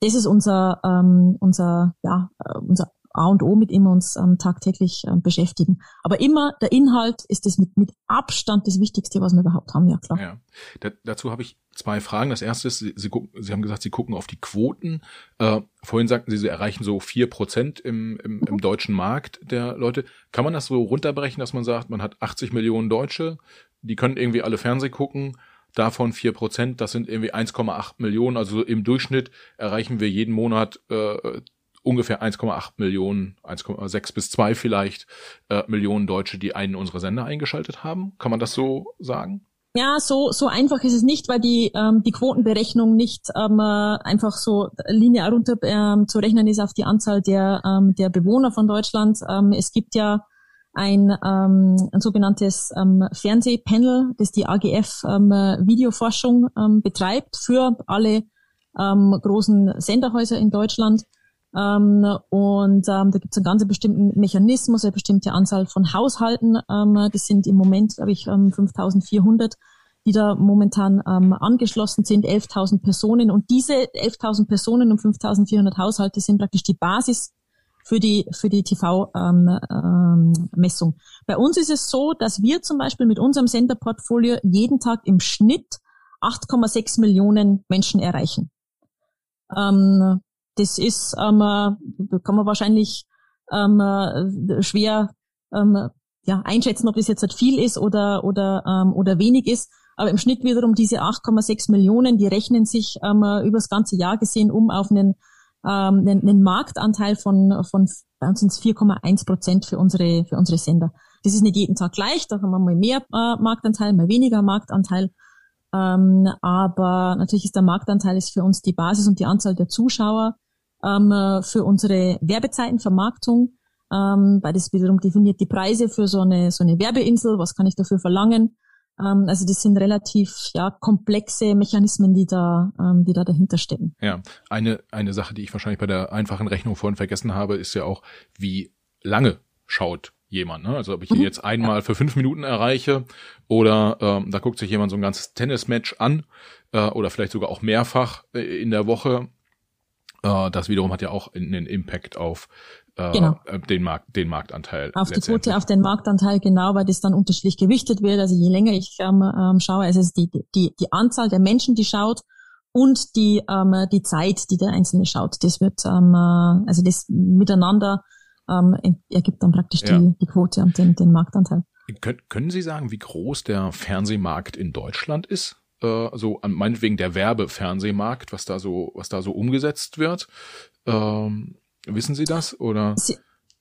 Das ist unser, ähm, unser, ja, äh, unser A und O, mit dem wir uns ähm, tagtäglich ähm, beschäftigen. Aber immer der Inhalt ist das mit, mit Abstand das Wichtigste, was wir überhaupt haben, ja klar. Ja. Da, dazu habe ich zwei Fragen. Das erste ist, Sie, Sie, gucken, Sie haben gesagt, Sie gucken auf die Quoten. Äh, vorhin sagten Sie, Sie erreichen so vier Prozent im, im, im deutschen Markt der Leute. Kann man das so runterbrechen, dass man sagt, man hat 80 Millionen Deutsche, die können irgendwie alle Fernseh gucken, davon vier Prozent, das sind irgendwie 1,8 Millionen. Also im Durchschnitt erreichen wir jeden Monat äh, ungefähr 1,8 Millionen, 1,6 bis 2 vielleicht äh, Millionen Deutsche, die einen unserer Sender eingeschaltet haben. Kann man das so sagen? Ja, so, so einfach ist es nicht, weil die, ähm, die Quotenberechnung nicht ähm, äh, einfach so linear runter ähm, zu rechnen ist auf die Anzahl der, ähm, der Bewohner von Deutschland. Ähm, es gibt ja ein, ähm, ein sogenanntes ähm, Fernsehpanel, das die AGF ähm, Videoforschung ähm, betreibt für alle ähm, großen Senderhäuser in Deutschland. Ähm, und ähm, da gibt es einen ganz bestimmten Mechanismus, eine bestimmte Anzahl von Haushalten. Ähm, das sind im Moment, glaube ich, ähm, 5400, die da momentan ähm, angeschlossen sind, 11.000 Personen. Und diese 11.000 Personen und 5.400 Haushalte sind praktisch die Basis für die, für die TV-Messung. Ähm, ähm, Bei uns ist es so, dass wir zum Beispiel mit unserem Senderportfolio jeden Tag im Schnitt 8,6 Millionen Menschen erreichen. Ähm, das ist, ähm, äh, kann man wahrscheinlich ähm, äh, schwer ähm, ja, einschätzen, ob das jetzt halt viel ist oder, oder, ähm, oder wenig ist. Aber im Schnitt wiederum diese 8,6 Millionen, die rechnen sich ähm, äh, über das ganze Jahr gesehen um auf einen, ähm, einen, einen Marktanteil von, von bei uns sind es 4,1 Prozent für unsere, für unsere Sender. Das ist nicht jeden Tag gleich, da haben wir mal mehr äh, Marktanteil, mal weniger Marktanteil. Ähm, aber natürlich ist der Marktanteil ist für uns die Basis und die Anzahl der Zuschauer ähm, für unsere Werbezeitenvermarktung, ähm, weil das wiederum definiert die Preise für so eine, so eine Werbeinsel, was kann ich dafür verlangen. Ähm, also das sind relativ ja, komplexe Mechanismen, die da, ähm, die da dahinter stecken. Ja, eine, eine Sache, die ich wahrscheinlich bei der einfachen Rechnung vorhin vergessen habe, ist ja auch, wie lange schaut jemand. Ne? Also ob ich ihn mhm. jetzt einmal für fünf Minuten erreiche oder ähm, da guckt sich jemand so ein ganzes Tennismatch an äh, oder vielleicht sogar auch mehrfach äh, in der Woche äh, das wiederum hat ja auch einen Impact auf äh, genau. Äh, den, Markt, den Marktanteil. Auf die Quote, auf den Marktanteil, genau, weil das dann unterschiedlich gewichtet wird. Also je länger ich ähm, ähm, schaue, also es ist die, die, die Anzahl der Menschen, die schaut und die, ähm, die Zeit, die der Einzelne schaut. Das wird, ähm, äh, also das miteinander ähm, ergibt dann praktisch ja. die, die Quote und den, den Marktanteil. Können, können Sie sagen, wie groß der Fernsehmarkt in Deutschland ist? äh, so an meinetwegen der Werbefernsehmarkt, was da so, was da so umgesetzt wird. Ähm, wissen Sie das oder?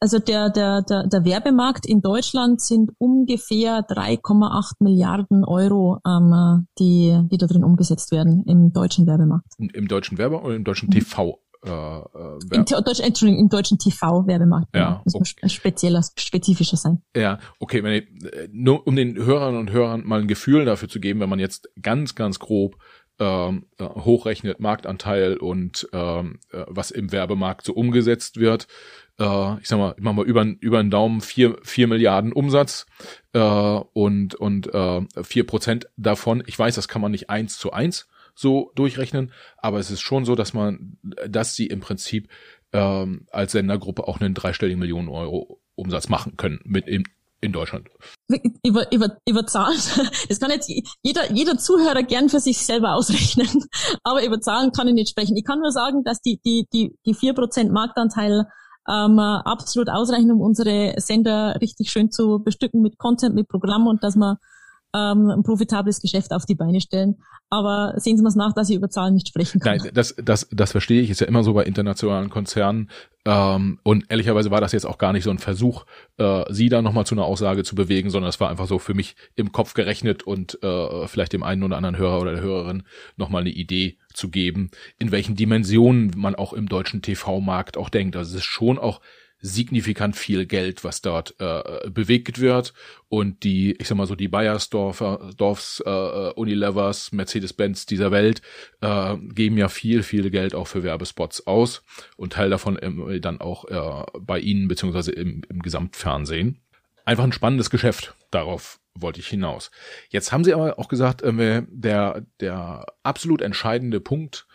Also der, der, der, der Werbemarkt in Deutschland sind ungefähr 3,8 Milliarden Euro, ähm, die, die da drin umgesetzt werden im deutschen Werbemarkt. Im deutschen Werbe oder im deutschen TV? Äh, äh, Im, Deutsch, Entschuldigung, im deutschen TV-Werbemarkt. Ja, das okay. muss spezieller, spezifischer sein. Ja, okay, wenn ich, äh, nur um den Hörern und Hörern mal ein Gefühl dafür zu geben, wenn man jetzt ganz, ganz grob ähm, äh, hochrechnet Marktanteil und ähm, äh, was im Werbemarkt so umgesetzt wird. Äh, ich sag mal, ich mach mal über, über den Daumen vier, vier Milliarden Umsatz äh, und, und äh, vier Prozent davon. Ich weiß, das kann man nicht eins zu eins so durchrechnen, aber es ist schon so, dass man, dass sie im Prinzip ähm, als Sendergruppe auch einen dreistelligen Millionen Euro Umsatz machen können mit in, in Deutschland. Über, über, über Zahlen, *laughs* das kann jetzt jeder, jeder Zuhörer gern für sich selber ausrechnen, *laughs* aber über Zahlen kann ich nicht sprechen. Ich kann nur sagen, dass die, die, die, die vier Prozent Marktanteil ähm, absolut ausreichen, um unsere Sender richtig schön zu bestücken mit Content, mit Programm und dass man ähm, ein profitables Geschäft auf die Beine stellen. Aber sehen Sie mal nach, dass ich über Zahlen nicht sprechen kann. Nein, das, das, das verstehe ich. Ist ja immer so bei internationalen Konzernen. Ähm, und ehrlicherweise war das jetzt auch gar nicht so ein Versuch, äh, Sie da nochmal zu einer Aussage zu bewegen, sondern es war einfach so für mich im Kopf gerechnet und äh, vielleicht dem einen oder anderen Hörer oder der Hörerin nochmal eine Idee zu geben, in welchen Dimensionen man auch im deutschen TV-Markt auch denkt. Also es ist schon auch signifikant viel Geld, was dort äh, bewegt wird. Und die, ich sag mal so, die Bayersdorfer, Dorfs, äh, Unilevers, Mercedes-Benz dieser Welt äh, geben ja viel, viel Geld auch für Werbespots aus und Teil davon ähm, dann auch äh, bei ihnen beziehungsweise im, im Gesamtfernsehen. Einfach ein spannendes Geschäft. Darauf wollte ich hinaus. Jetzt haben Sie aber auch gesagt, äh, der, der absolut entscheidende Punkt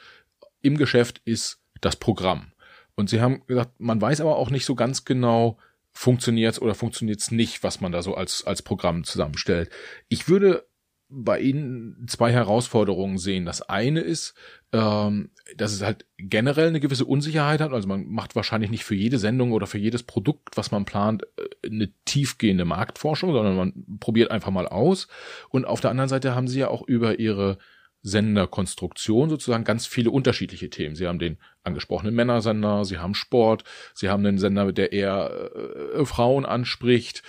im Geschäft ist das Programm. Und sie haben gesagt, man weiß aber auch nicht so ganz genau, funktioniert's oder funktioniert's nicht, was man da so als, als Programm zusammenstellt. Ich würde bei Ihnen zwei Herausforderungen sehen. Das eine ist, ähm, dass es halt generell eine gewisse Unsicherheit hat. Also man macht wahrscheinlich nicht für jede Sendung oder für jedes Produkt, was man plant, äh, eine tiefgehende Marktforschung, sondern man probiert einfach mal aus. Und auf der anderen Seite haben Sie ja auch über Ihre Senderkonstruktion sozusagen ganz viele unterschiedliche Themen. Sie haben den angesprochenen Männersender, Sie haben Sport, Sie haben einen Sender, der eher äh, Frauen anspricht.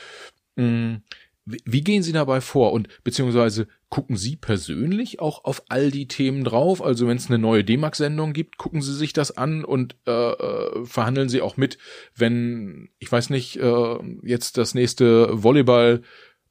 Hm. Wie, wie gehen Sie dabei vor? Und beziehungsweise gucken Sie persönlich auch auf all die Themen drauf? Also wenn es eine neue D-Max-Sendung gibt, gucken Sie sich das an und äh, äh, verhandeln Sie auch mit, wenn, ich weiß nicht, äh, jetzt das nächste Volleyball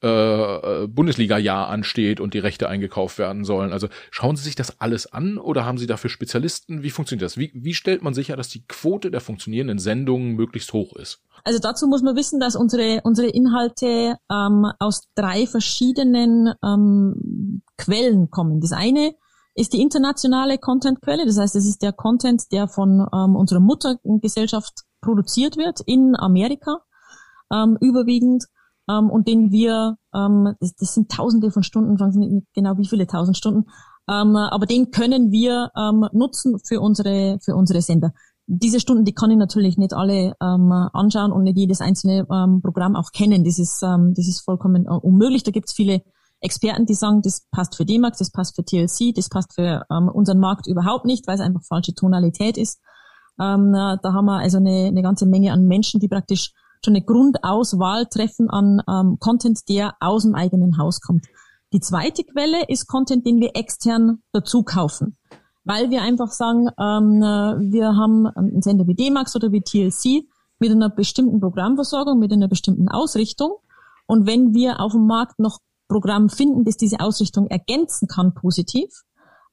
äh, äh, Bundesliga-Jahr ansteht und die Rechte eingekauft werden sollen. Also schauen Sie sich das alles an oder haben Sie dafür Spezialisten? Wie funktioniert das? Wie, wie stellt man sicher, dass die Quote der funktionierenden Sendungen möglichst hoch ist? Also dazu muss man wissen, dass unsere, unsere Inhalte ähm, aus drei verschiedenen ähm, Quellen kommen. Das eine ist die internationale Contentquelle, das heißt, es ist der Content, der von ähm, unserer Muttergesellschaft produziert wird in Amerika ähm, überwiegend ähm, und den wir, ähm, das, das sind tausende von Stunden, fragen Sie nicht genau wie viele tausend Stunden, ähm, aber den können wir ähm, nutzen für unsere, für unsere Sender. Diese Stunden, die kann ich natürlich nicht alle ähm, anschauen und nicht jedes einzelne ähm, Programm auch kennen. Das ist, ähm, das ist vollkommen äh, unmöglich. Da gibt es viele Experten, die sagen, das passt für D-Max, das passt für TLC, das passt für ähm, unseren Markt überhaupt nicht, weil es einfach falsche Tonalität ist. Ähm, da haben wir also eine, eine ganze Menge an Menschen, die praktisch schon eine Grundauswahl treffen an ähm, Content, der aus dem eigenen Haus kommt. Die zweite Quelle ist Content, den wir extern dazu kaufen. Weil wir einfach sagen, ähm, wir haben einen Sender wie D-Max oder wie TLC mit einer bestimmten Programmversorgung, mit einer bestimmten Ausrichtung. Und wenn wir auf dem Markt noch Programm finden, das diese Ausrichtung ergänzen kann, positiv,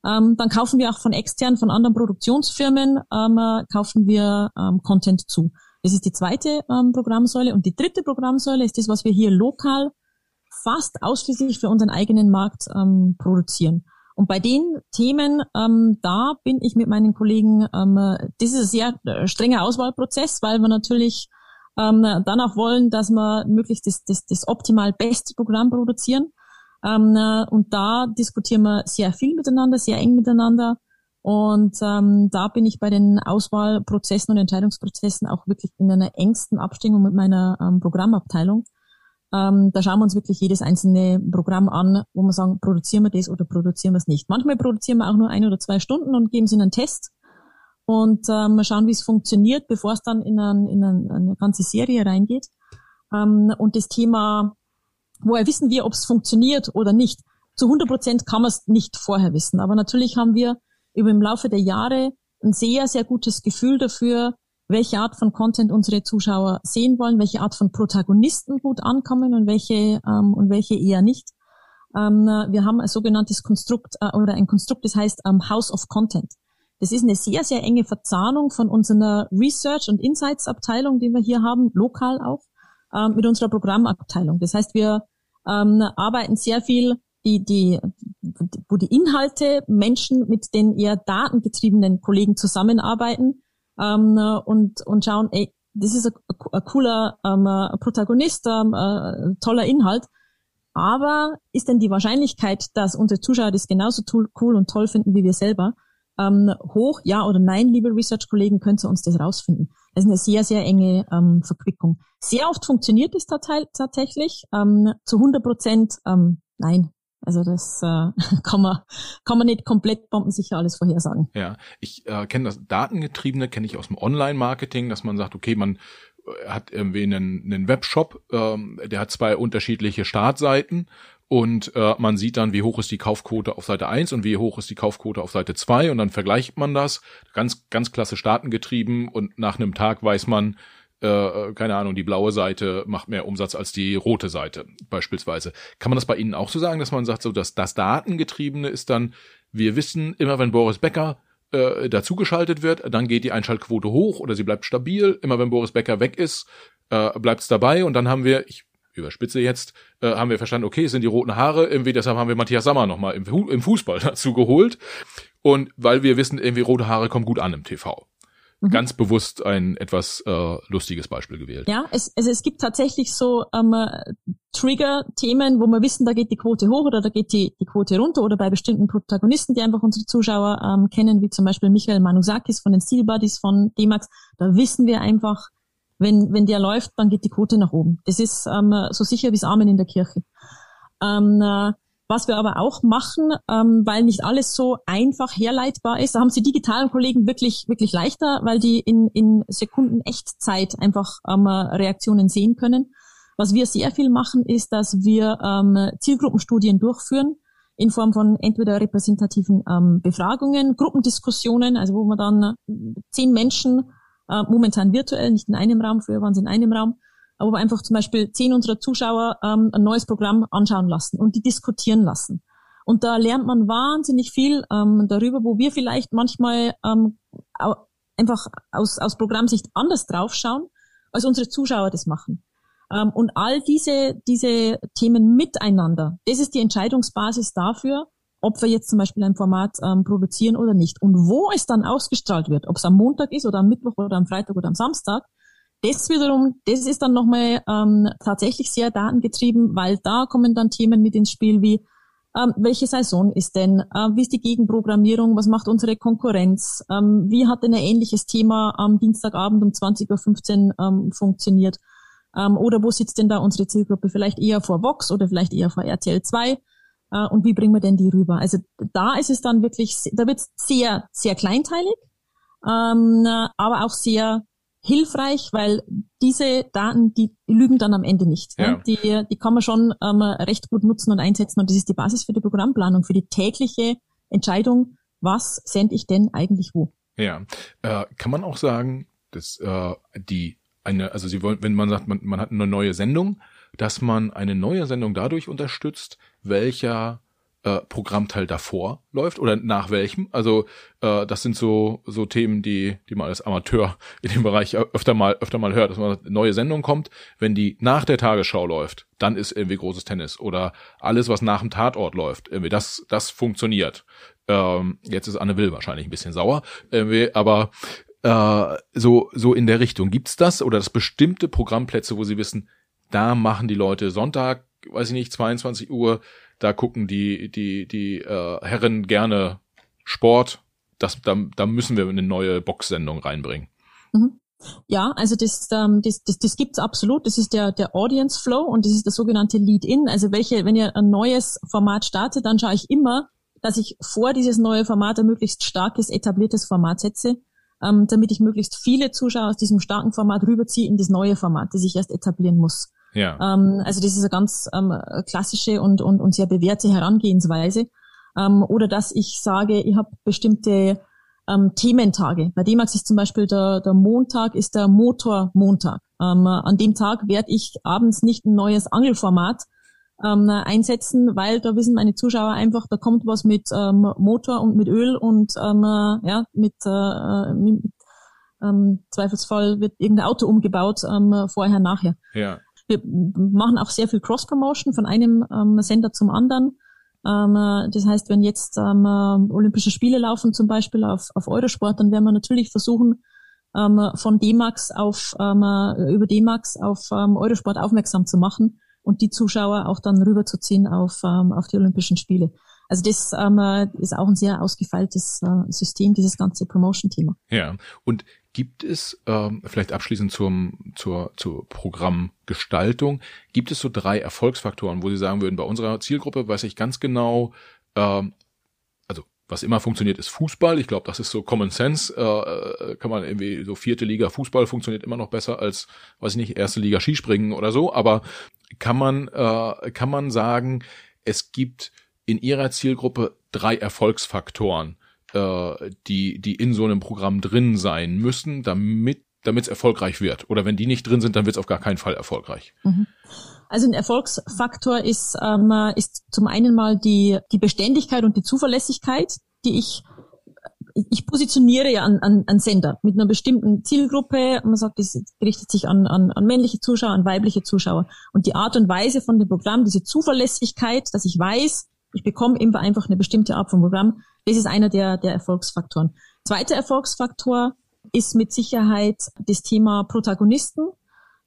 ähm, dann kaufen wir auch von extern, von anderen Produktionsfirmen, ähm, kaufen wir ähm, Content zu. Das ist die zweite ähm, Programmsäule. Und die dritte Programmsäule ist das, was wir hier lokal fast ausschließlich für unseren eigenen Markt ähm, produzieren. Und bei den Themen, ähm, da bin ich mit meinen Kollegen, ähm, das ist ein sehr äh, strenger Auswahlprozess, weil wir natürlich ähm, dann auch wollen, dass wir möglichst das, das, das optimal beste Programm produzieren. Ähm, und da diskutieren wir sehr viel miteinander, sehr eng miteinander. Und ähm, da bin ich bei den Auswahlprozessen und Entscheidungsprozessen auch wirklich in einer engsten Abstimmung mit meiner ähm, Programmabteilung. Ähm, da schauen wir uns wirklich jedes einzelne Programm an, wo wir sagen, produzieren wir das oder produzieren wir es nicht. Manchmal produzieren wir auch nur ein oder zwei Stunden und geben sie in einen Test und ähm, schauen, wie es funktioniert, bevor es dann in, ein, in ein, eine ganze Serie reingeht. Ähm, und das Thema, woher wissen wir, ob es funktioniert oder nicht? Zu 100 Prozent kann man es nicht vorher wissen. Aber natürlich haben wir über im Laufe der Jahre ein sehr, sehr gutes Gefühl dafür, welche Art von Content unsere Zuschauer sehen wollen, welche Art von Protagonisten gut ankommen und welche ähm, und welche eher nicht. Ähm, wir haben ein sogenanntes Konstrukt äh, oder ein Konstrukt, das heißt ähm, House of Content. Das ist eine sehr, sehr enge Verzahnung von unserer Research- und Insights-Abteilung, die wir hier haben, lokal auch, ähm, mit unserer Programmabteilung. Das heißt, wir ähm, arbeiten sehr viel die, die, wo die Inhalte Menschen mit den eher datengetriebenen Kollegen zusammenarbeiten ähm, und, und schauen, ey, das ist ein, cooler ähm, Protagonist, ähm, äh, toller Inhalt. Aber ist denn die Wahrscheinlichkeit, dass unsere Zuschauer das genauso cool und toll finden wie wir selber, ähm, hoch, ja oder nein, liebe Research-Kollegen, könnt ihr uns das rausfinden. Das ist eine sehr, sehr enge ähm, Verquickung. Sehr oft funktioniert es tatsächlich, ähm, zu 100 Prozent ähm, nein, also das äh, *laughs* kann man kann man nicht komplett bombensicher alles vorhersagen. Ja, ich äh, kenne das Datengetriebene kenne ich aus dem Online-Marketing, dass man sagt, okay, man äh, hat irgendwie einen, einen Webshop, ähm, der hat zwei unterschiedliche Startseiten und äh, man sieht dann, wie hoch ist die Kaufquote auf Seite 1 und wie hoch ist die Kaufquote auf Seite 2 und dann vergleicht man das, ganz ganz klasse Datengetrieben und nach einem Tag weiß man, äh, keine Ahnung, die blaue Seite macht mehr Umsatz als die rote Seite beispielsweise. Kann man das bei Ihnen auch so sagen, dass man sagt, so dass das Datengetriebene ist dann, wir wissen immer, wenn Boris Becker äh, dazugeschaltet wird, dann geht die Einschaltquote hoch oder sie bleibt stabil. Immer wenn Boris Becker weg ist, äh, bleibt es dabei und dann haben wir, ich überspitze jetzt, äh, haben wir verstanden, okay, es sind die roten Haare, irgendwie deshalb haben wir Matthias Sammer nochmal im, im Fußball *laughs* dazu geholt. Und weil wir wissen, irgendwie rote Haare kommen gut an im TV. Mhm. Ganz bewusst ein etwas äh, lustiges Beispiel gewählt. Ja, es, also es gibt tatsächlich so ähm, Trigger-Themen, wo wir wissen, da geht die Quote hoch oder da geht die, die Quote runter oder bei bestimmten Protagonisten, die einfach unsere Zuschauer ähm, kennen, wie zum Beispiel Michael Manusakis von den Steel Buddies von D-Max, da wissen wir einfach, wenn, wenn der läuft, dann geht die Quote nach oben. Das ist ähm, so sicher wie das Amen in der Kirche. Ähm, äh, was wir aber auch machen, ähm, weil nicht alles so einfach herleitbar ist, da haben sie digitalen Kollegen wirklich, wirklich leichter, weil die in, in Sekunden Echtzeit einfach ähm, Reaktionen sehen können. Was wir sehr viel machen, ist, dass wir ähm, Zielgruppenstudien durchführen in Form von entweder repräsentativen ähm, Befragungen, Gruppendiskussionen, also wo man dann zehn Menschen äh, momentan virtuell, nicht in einem Raum, früher waren sie in einem Raum, aber einfach zum Beispiel zehn unserer Zuschauer ähm, ein neues Programm anschauen lassen und die diskutieren lassen. Und da lernt man wahnsinnig viel ähm, darüber, wo wir vielleicht manchmal ähm, einfach aus, aus Programmsicht anders draufschauen, als unsere Zuschauer das machen. Ähm, und all diese, diese Themen miteinander, das ist die Entscheidungsbasis dafür, ob wir jetzt zum Beispiel ein Format ähm, produzieren oder nicht. Und wo es dann ausgestrahlt wird, ob es am Montag ist oder am Mittwoch oder am Freitag oder am Samstag, das wiederum, das ist dann nochmal ähm, tatsächlich sehr datengetrieben, weil da kommen dann Themen mit ins Spiel wie, ähm, welche Saison ist denn, äh, wie ist die Gegenprogrammierung, was macht unsere Konkurrenz, ähm, wie hat denn ein ähnliches Thema am Dienstagabend um 20.15 Uhr ähm, funktioniert ähm, oder wo sitzt denn da unsere Zielgruppe, vielleicht eher vor Vox oder vielleicht eher vor RTL 2 äh, und wie bringen wir denn die rüber? Also da ist es dann wirklich, da wird es sehr, sehr kleinteilig, ähm, aber auch sehr hilfreich, weil diese Daten, die lügen dann am Ende nicht. Ja. Ne? Die, die kann man schon ähm, recht gut nutzen und einsetzen und das ist die Basis für die Programmplanung, für die tägliche Entscheidung, was sende ich denn eigentlich wo. Ja, äh, kann man auch sagen, dass äh, die eine, also sie wollen, wenn man sagt, man, man hat eine neue Sendung, dass man eine neue Sendung dadurch unterstützt, welcher äh, Programmteil davor läuft oder nach welchem. Also äh, das sind so so Themen, die die man als Amateur in dem Bereich öfter mal öfter mal hört, dass man eine neue Sendung kommt, wenn die nach der Tagesschau läuft, dann ist irgendwie großes Tennis oder alles was nach dem Tatort läuft, irgendwie das das funktioniert. Ähm, jetzt ist Anne Will wahrscheinlich ein bisschen sauer, irgendwie, aber äh, so so in der Richtung gibt's das oder das bestimmte Programmplätze, wo sie wissen, da machen die Leute Sonntag, weiß ich nicht, 22 Uhr, da gucken die, die, die äh, Herren gerne Sport. Das, da, da müssen wir eine neue Boxsendung reinbringen. Mhm. Ja, also das, ähm, das, das, das gibt's absolut. Das ist der, der Audience Flow und das ist der sogenannte Lead-In. Also welche, wenn ihr ein neues Format startet, dann schaue ich immer, dass ich vor dieses neue Format ein möglichst starkes, etabliertes Format setze, ähm, damit ich möglichst viele Zuschauer aus diesem starken Format rüberziehe in das neue Format, das ich erst etablieren muss. Ja. Ähm, also das ist eine ganz ähm, klassische und, und, und sehr bewährte Herangehensweise. Ähm, oder dass ich sage, ich habe bestimmte ähm, Thementage. Bei D-Max ist zum Beispiel der, der Montag ist der Motormontag. Ähm, an dem Tag werde ich abends nicht ein neues Angelformat ähm, einsetzen, weil da wissen meine Zuschauer einfach, da kommt was mit ähm, Motor und mit Öl und ähm, ja mit, äh, mit ähm, Zweifelsfall wird irgendein Auto umgebaut ähm, vorher nachher. Ja. Wir machen auch sehr viel Cross-Promotion von einem ähm, Sender zum anderen. Ähm, das heißt, wenn jetzt ähm, Olympische Spiele laufen, zum Beispiel auf, auf Eurosport, dann werden wir natürlich versuchen, ähm, von D-Max auf, ähm, über D-Max auf ähm, Eurosport aufmerksam zu machen und die Zuschauer auch dann rüberzuziehen auf, ähm, auf die Olympischen Spiele. Also das ähm, ist auch ein sehr ausgefeiltes äh, System, dieses ganze Promotion-Thema. Ja, und gibt es, ähm, vielleicht abschließend zum, zur, zur Programmgestaltung, gibt es so drei Erfolgsfaktoren, wo Sie sagen würden, bei unserer Zielgruppe weiß ich ganz genau, ähm, also was immer funktioniert, ist Fußball. Ich glaube, das ist so Common Sense. Äh, äh, kann man irgendwie so vierte Liga Fußball funktioniert immer noch besser als, weiß ich nicht, erste Liga Skispringen oder so. Aber kann man äh, kann man sagen, es gibt in ihrer Zielgruppe drei Erfolgsfaktoren, äh, die, die in so einem Programm drin sein müssen, damit damit es erfolgreich wird. Oder wenn die nicht drin sind, dann wird es auf gar keinen Fall erfolgreich. Mhm. Also ein Erfolgsfaktor ist, ähm, ist zum einen mal die, die Beständigkeit und die Zuverlässigkeit, die ich ich positioniere ja an, an, an Sender mit einer bestimmten Zielgruppe. Man sagt, das richtet sich an, an, an männliche Zuschauer, an weibliche Zuschauer. Und die Art und Weise von dem Programm, diese Zuverlässigkeit, dass ich weiß, ich bekomme immer einfach eine bestimmte Art von Programm, das ist einer der, der Erfolgsfaktoren. Zweiter Erfolgsfaktor ist mit Sicherheit das Thema Protagonisten.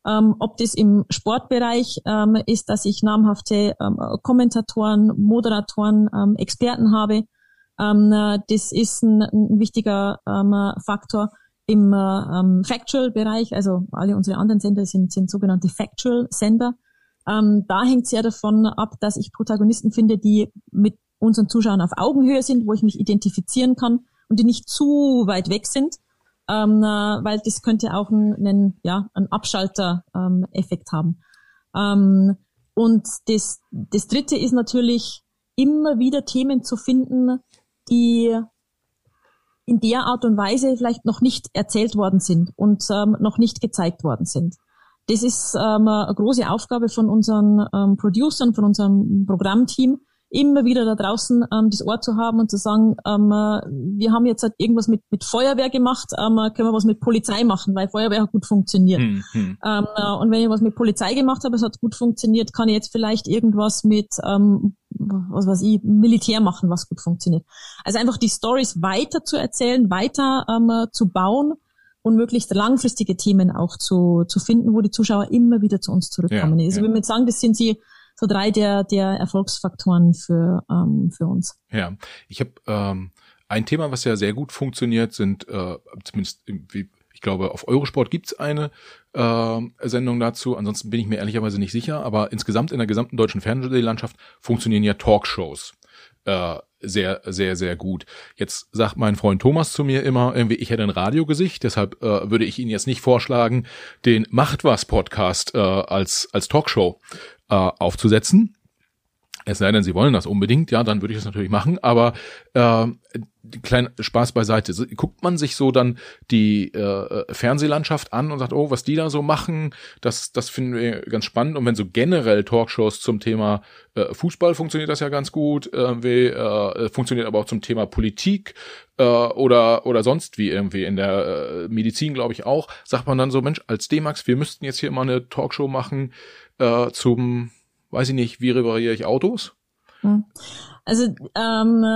Ähm, ob das im Sportbereich ähm, ist, dass ich namhafte ähm, Kommentatoren, Moderatoren, ähm, Experten habe. Ähm, das ist ein, ein wichtiger ähm, Faktor im ähm, Factual-Bereich. Also alle unsere anderen Sender sind, sind sogenannte Factual-Sender. Da hängt sehr davon ab, dass ich Protagonisten finde, die mit unseren Zuschauern auf Augenhöhe sind, wo ich mich identifizieren kann und die nicht zu weit weg sind ähm, äh, weil das könnte auch einen, ja, einen Abschalter-Effekt ähm, haben. Ähm, und das, das Dritte ist natürlich immer wieder Themen zu finden, die in der Art und Weise vielleicht noch nicht erzählt worden sind und ähm, noch nicht gezeigt worden sind. Das ist ähm, eine große Aufgabe von unseren ähm, Producern, von unserem Programmteam, immer wieder da draußen ähm, das Ohr zu haben und zu sagen, ähm, äh, wir haben jetzt halt irgendwas mit, mit Feuerwehr gemacht, ähm, äh, können wir was mit Polizei machen, weil Feuerwehr hat gut funktioniert. Hm, hm. Ähm, äh, und wenn ich was mit Polizei gemacht habe, es hat gut funktioniert, kann ich jetzt vielleicht irgendwas mit, ähm, was weiß ich, Militär machen, was gut funktioniert. Also einfach die Stories weiter zu erzählen, weiter ähm, äh, zu bauen und möglichst langfristige Themen auch zu, zu finden, wo die Zuschauer immer wieder zu uns zurückkommen. Ja, also ja. ich würde sagen, das sind sie so drei der, der Erfolgsfaktoren für, ähm, für uns. Ja, ich habe ähm, ein Thema, was ja sehr gut funktioniert, sind äh, zumindest wie ich glaube, auf Eurosport gibt's eine äh, Sendung dazu. Ansonsten bin ich mir ehrlicherweise nicht sicher. Aber insgesamt in der gesamten deutschen Fernsehlandschaft funktionieren ja Talkshows äh, sehr, sehr, sehr gut. Jetzt sagt mein Freund Thomas zu mir immer, irgendwie, ich hätte ein Radiogesicht, deshalb äh, würde ich Ihnen jetzt nicht vorschlagen, den Macht was Podcast äh, als, als Talkshow äh, aufzusetzen. Es sei denn, Sie wollen das unbedingt, ja, dann würde ich das natürlich machen. Aber äh, kleinen Spaß beiseite. Guckt man sich so dann die äh, Fernsehlandschaft an und sagt, oh, was die da so machen, das, das finden wir ganz spannend. Und wenn so generell Talkshows zum Thema äh, Fußball funktioniert das ja ganz gut, irgendwie, äh, funktioniert aber auch zum Thema Politik äh, oder oder sonst wie irgendwie in der äh, Medizin, glaube ich auch, sagt man dann so, Mensch, als D-Max, wir müssten jetzt hier mal eine Talkshow machen äh, zum weiß ich nicht, wie repariere ich Autos? Hm. Also ähm,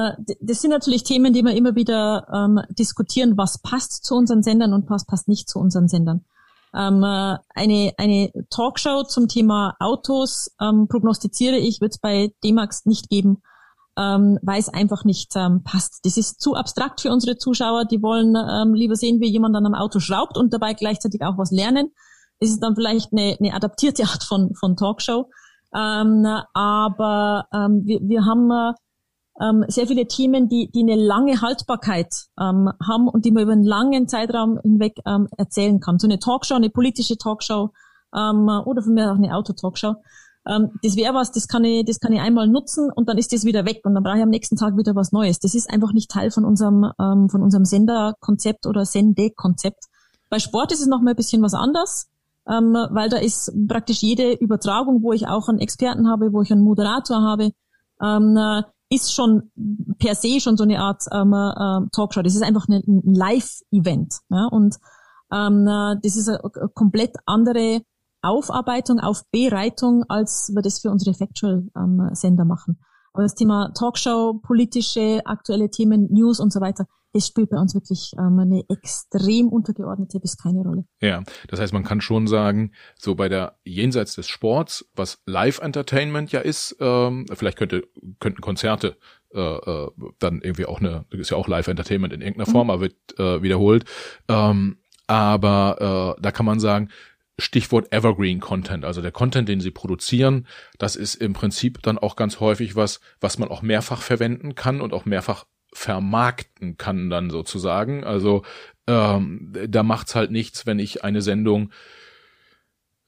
das sind natürlich Themen, die wir immer wieder ähm, diskutieren, was passt zu unseren Sendern und was passt nicht zu unseren Sendern. Ähm, äh, eine, eine Talkshow zum Thema Autos ähm, prognostiziere ich, wird es bei D-Max nicht geben, ähm, weil es einfach nicht ähm, passt. Das ist zu abstrakt für unsere Zuschauer, die wollen ähm, lieber sehen, wie jemand an einem Auto schraubt und dabei gleichzeitig auch was lernen. Ist dann vielleicht eine, eine adaptierte *laughs* Art von, von Talkshow. Ähm, aber ähm, wir, wir haben ähm, sehr viele Themen, die, die eine lange Haltbarkeit ähm, haben und die man über einen langen Zeitraum hinweg ähm, erzählen kann. So eine Talkshow, eine politische Talkshow ähm, oder von mir auch eine Autotalkshow. Ähm, das wäre was, das kann ich, das kann ich einmal nutzen und dann ist das wieder weg und dann brauche ich am nächsten Tag wieder was Neues. Das ist einfach nicht Teil von unserem, ähm, von unserem Senderkonzept oder Sendekonzept. Bei Sport ist es noch mal ein bisschen was anders ähm, weil da ist praktisch jede Übertragung, wo ich auch einen Experten habe, wo ich einen Moderator habe, ähm, äh, ist schon per se schon so eine Art ähm, äh, Talkshow. Das ist einfach ein Live-Event. Ja? Und ähm, äh, das ist eine komplett andere Aufarbeitung, Aufbereitung, als wir das für unsere Factual-Sender ähm, machen. Aber das Thema Talkshow, politische, aktuelle Themen, News und so weiter, das spielt bei uns wirklich ähm, eine extrem untergeordnete bis keine Rolle. Ja, das heißt, man kann schon sagen, so bei der jenseits des Sports, was Live-Entertainment ja ist, ähm, vielleicht könnte könnten Konzerte äh, äh, dann irgendwie auch eine, das ist ja auch Live-Entertainment in irgendeiner Form, mhm. aber wird äh, wiederholt. Ähm, aber äh, da kann man sagen, Stichwort Evergreen Content, also der Content, den sie produzieren, das ist im Prinzip dann auch ganz häufig was, was man auch mehrfach verwenden kann und auch mehrfach vermarkten kann dann sozusagen. Also ähm, da macht's halt nichts, wenn ich eine Sendung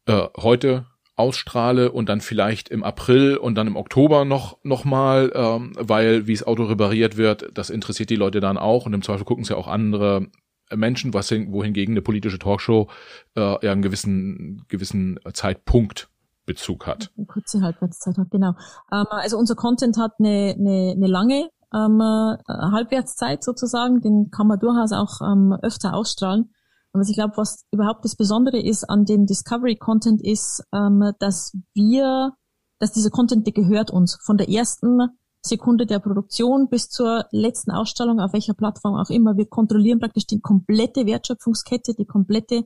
äh, heute ausstrahle und dann vielleicht im April und dann im Oktober noch noch mal, ähm, weil wie das Auto repariert wird, das interessiert die Leute dann auch und im Zweifel gucken sie auch andere Menschen, was wohingegen eine politische Talkshow äh, ja einen gewissen gewissen Zeitpunkt Bezug hat. Eine kurze Halbwertszeit hat, genau. Ähm, also unser Content hat eine, eine, eine lange ähm, äh, Halbwertszeit sozusagen, den kann man durchaus auch ähm, öfter ausstrahlen. Und was ich glaube, was überhaupt das Besondere ist an dem Discovery Content ist, ähm, dass wir, dass dieser Content, der gehört uns von der ersten Sekunde der Produktion bis zur letzten Ausstrahlung, auf welcher Plattform auch immer. Wir kontrollieren praktisch die komplette Wertschöpfungskette, die komplette,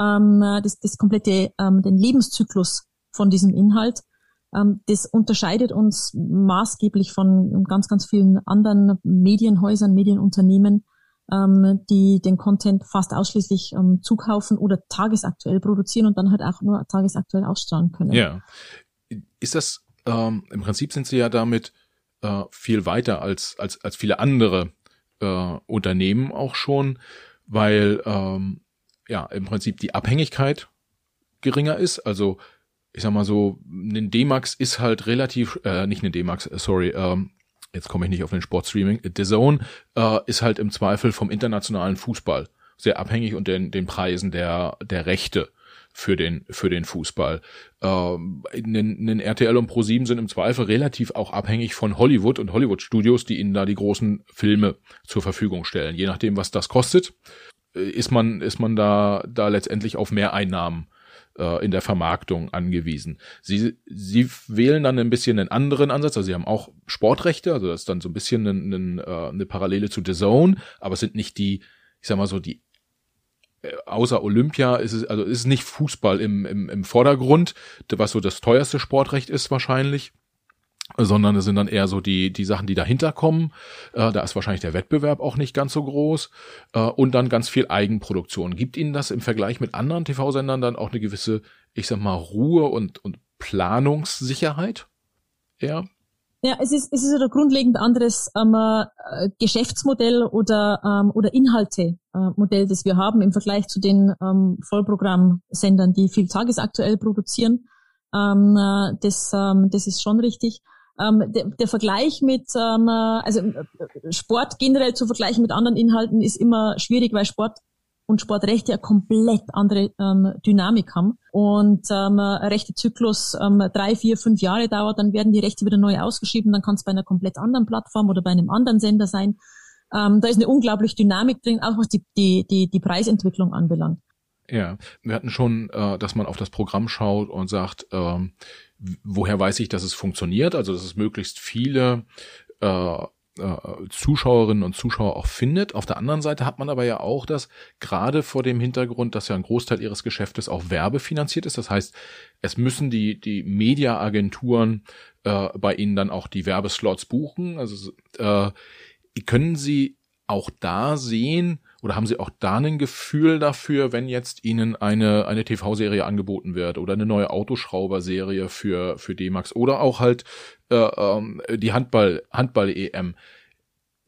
ähm, das, das komplette, ähm, den Lebenszyklus von diesem Inhalt. Ähm, das unterscheidet uns maßgeblich von ganz, ganz vielen anderen Medienhäusern, Medienunternehmen, ähm, die den Content fast ausschließlich ähm, zukaufen oder tagesaktuell produzieren und dann halt auch nur tagesaktuell ausstrahlen können. Ja. Ist das, ähm, im Prinzip sind sie ja damit äh, viel weiter als, als, als viele andere äh, Unternehmen auch schon, weil ähm, ja im Prinzip die Abhängigkeit geringer ist. Also ich sag mal so, ein D-Max ist halt relativ, äh, nicht ein D-Max, äh, sorry, ähm, jetzt komme ich nicht auf den Sportstreaming, The Zone äh, ist halt im Zweifel vom internationalen Fußball sehr abhängig und den, den Preisen der, der Rechte für den, für den Fußball. Ähm, einen RTL und Pro7 sind im Zweifel relativ auch abhängig von Hollywood und Hollywood-Studios, die ihnen da die großen Filme zur Verfügung stellen. Je nachdem, was das kostet, äh, ist man, ist man da, da letztendlich auf mehr Einnahmen äh, in der Vermarktung angewiesen. Sie, sie wählen dann ein bisschen einen anderen Ansatz, also sie haben auch Sportrechte, also das ist dann so ein bisschen ein, ein, äh, eine Parallele zu The Zone, aber es sind nicht die, ich sag mal so, die außer Olympia ist es, also ist nicht Fußball im, im, im Vordergrund, was so das teuerste Sportrecht ist wahrscheinlich sondern es sind dann eher so die, die Sachen, die dahinter kommen. Äh, da ist wahrscheinlich der Wettbewerb auch nicht ganz so groß. Äh, und dann ganz viel Eigenproduktion. Gibt Ihnen das im Vergleich mit anderen TV-Sendern dann auch eine gewisse, ich sag mal, Ruhe und, und Planungssicherheit? Ja. Ja, es ist, es ist ein grundlegend anderes ähm, äh, Geschäftsmodell oder, ähm, oder Inhalte-Modell, äh, das wir haben im Vergleich zu den ähm, Vollprogrammsendern, die viel tagesaktuell produzieren. Ähm, äh, das, ähm, das ist schon richtig. Ähm, der, der Vergleich mit, ähm, also äh, Sport generell zu vergleichen mit anderen Inhalten ist immer schwierig, weil Sport und Sportrechte ja komplett andere ähm, Dynamik haben. Und ähm, Rechtezyklus ähm, drei, vier, fünf Jahre dauert, dann werden die Rechte wieder neu ausgeschrieben, dann kann es bei einer komplett anderen Plattform oder bei einem anderen Sender sein. Ähm, da ist eine unglaublich Dynamik drin, auch was die, die, die, die Preisentwicklung anbelangt. Ja, wir hatten schon, äh, dass man auf das Programm schaut und sagt, ähm, woher weiß ich, dass es funktioniert? Also, dass es möglichst viele äh, äh, Zuschauerinnen und Zuschauer auch findet. Auf der anderen Seite hat man aber ja auch das, gerade vor dem Hintergrund, dass ja ein Großteil ihres Geschäftes auch werbefinanziert ist. Das heißt, es müssen die, die Mediaagenturen äh, bei ihnen dann auch die Werbeslots buchen. Also äh, können Sie auch da sehen, oder haben Sie auch da ein Gefühl dafür, wenn jetzt Ihnen eine, eine TV-Serie angeboten wird oder eine neue Autoschrauber-Serie für, für D-Max oder auch halt äh, ähm, die Handball, Handball-EM?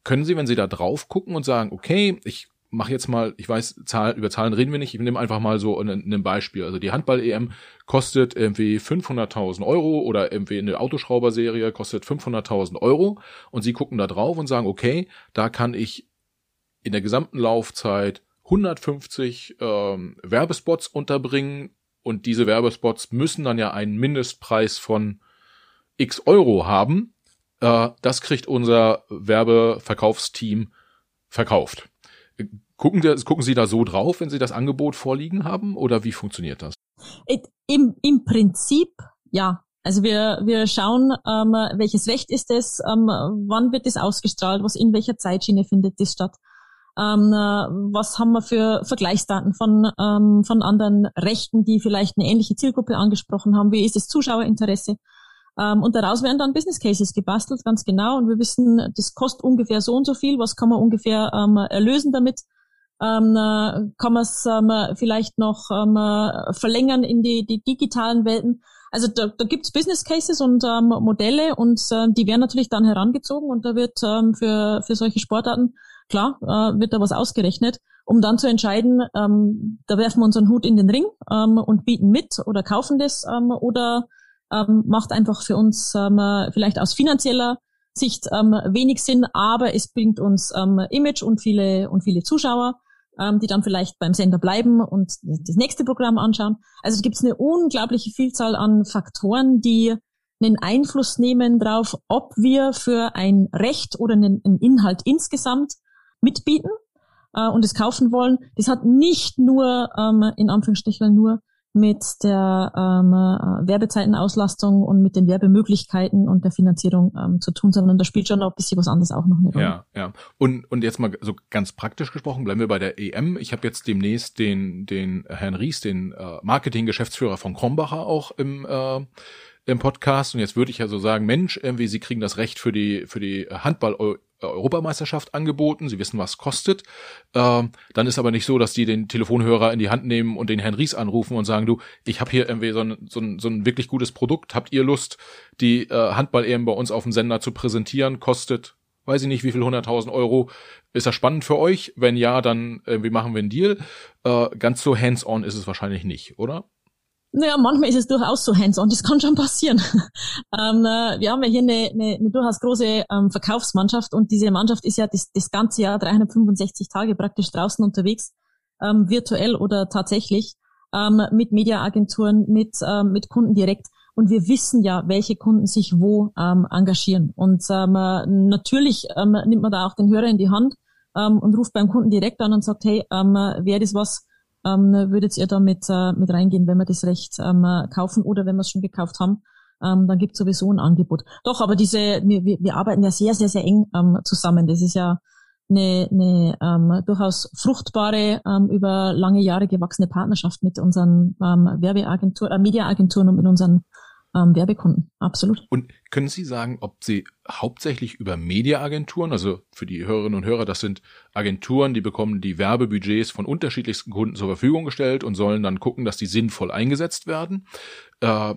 Können Sie, wenn Sie da drauf gucken und sagen, okay, ich mache jetzt mal, ich weiß, Zahl, über Zahlen reden wir nicht, ich nehme einfach mal so ein, ein Beispiel. Also die Handball-EM kostet irgendwie 500.000 Euro oder irgendwie eine Autoschrauber-Serie kostet 500.000 Euro und Sie gucken da drauf und sagen, okay, da kann ich in der gesamten Laufzeit 150 ähm, Werbespots unterbringen und diese Werbespots müssen dann ja einen Mindestpreis von x Euro haben. Äh, das kriegt unser Werbeverkaufsteam verkauft. Gucken, Sie, gucken Sie da so drauf, wenn Sie das Angebot vorliegen haben oder wie funktioniert das? Im, im Prinzip ja. Also wir, wir schauen, ähm, welches Recht ist es, ähm, wann wird es ausgestrahlt, was in welcher Zeitschiene findet das statt ähm, äh, was haben wir für Vergleichsdaten von, ähm, von anderen Rechten, die vielleicht eine ähnliche Zielgruppe angesprochen haben, wie ist das Zuschauerinteresse. Ähm, und daraus werden dann Business Cases gebastelt, ganz genau. Und wir wissen, das kostet ungefähr so und so viel, was kann man ungefähr ähm, erlösen damit. Ähm, äh, kann man es ähm, vielleicht noch ähm, äh, verlängern in die, die digitalen Welten. Also da, da gibt Business Cases und ähm, Modelle und äh, die werden natürlich dann herangezogen und da wird ähm, für, für solche Sportarten klar, äh, wird da was ausgerechnet, um dann zu entscheiden, ähm, da werfen wir unseren Hut in den Ring ähm, und bieten mit oder kaufen das ähm, oder ähm, macht einfach für uns ähm, vielleicht aus finanzieller Sicht ähm, wenig Sinn, aber es bringt uns ähm, Image und viele und viele Zuschauer ähm, die dann vielleicht beim Sender bleiben und das nächste Programm anschauen. Also gibt es eine unglaubliche Vielzahl an Faktoren, die einen Einfluss nehmen darauf, ob wir für ein Recht oder einen, einen Inhalt insgesamt mitbieten äh, und es kaufen wollen. Das hat nicht nur, ähm, in Anführungsstrichen, nur mit der ähm, äh, Werbezeitenauslastung und mit den Werbemöglichkeiten und der Finanzierung ähm, zu tun, sondern da spielt schon noch ein bisschen was anderes auch noch eine Rolle. Ja, ja. Und, und jetzt mal so ganz praktisch gesprochen, bleiben wir bei der EM. Ich habe jetzt demnächst den, den Herrn Ries, den äh, Marketing-Geschäftsführer von Krombacher auch im äh, im Podcast und jetzt würde ich ja so sagen, Mensch, irgendwie Sie kriegen das Recht für die für die Handball Europameisterschaft angeboten, sie wissen, was kostet. Ähm, dann ist aber nicht so, dass die den Telefonhörer in die Hand nehmen und den Herrn Ries anrufen und sagen, du, ich habe hier irgendwie so ein, so, ein, so ein wirklich gutes Produkt, habt ihr Lust, die äh, Handball-EM bei uns auf dem Sender zu präsentieren, kostet, weiß ich nicht, wie viel, 100.000 Euro. Ist das spannend für euch? Wenn ja, dann irgendwie machen wir einen Deal. Äh, ganz so hands-on ist es wahrscheinlich nicht, oder? Naja, manchmal ist es durchaus so hands-on, das kann schon passieren. *laughs* ähm, äh, wir haben ja hier eine, eine, eine durchaus große ähm, Verkaufsmannschaft und diese Mannschaft ist ja das, das ganze Jahr 365 Tage praktisch draußen unterwegs, ähm, virtuell oder tatsächlich, ähm, mit Mediaagenturen, mit, ähm, mit Kunden direkt. Und wir wissen ja, welche Kunden sich wo ähm, engagieren. Und äh, natürlich nimmt man da auch den Hörer in die Hand und ruft beim Kunden direkt an und sagt, hey, äh, wäre das was, ähm, würdet ihr da mit, äh, mit reingehen, wenn wir das Recht ähm, kaufen oder wenn wir es schon gekauft haben, ähm, dann gibt es sowieso ein Angebot. Doch, aber diese, wir, wir arbeiten ja sehr, sehr, sehr eng ähm, zusammen. Das ist ja eine, eine ähm, durchaus fruchtbare, ähm, über lange Jahre gewachsene Partnerschaft mit unseren ähm, Werbeagenturen, äh, Mediaagenturen und mit unseren ähm, Werbekunden. Absolut. Und können Sie sagen, ob Sie hauptsächlich über Mediaagenturen, also für die Hörerinnen und Hörer, das sind Agenturen, die bekommen die Werbebudgets von unterschiedlichsten Kunden zur Verfügung gestellt und sollen dann gucken, dass die sinnvoll eingesetzt werden. Äh,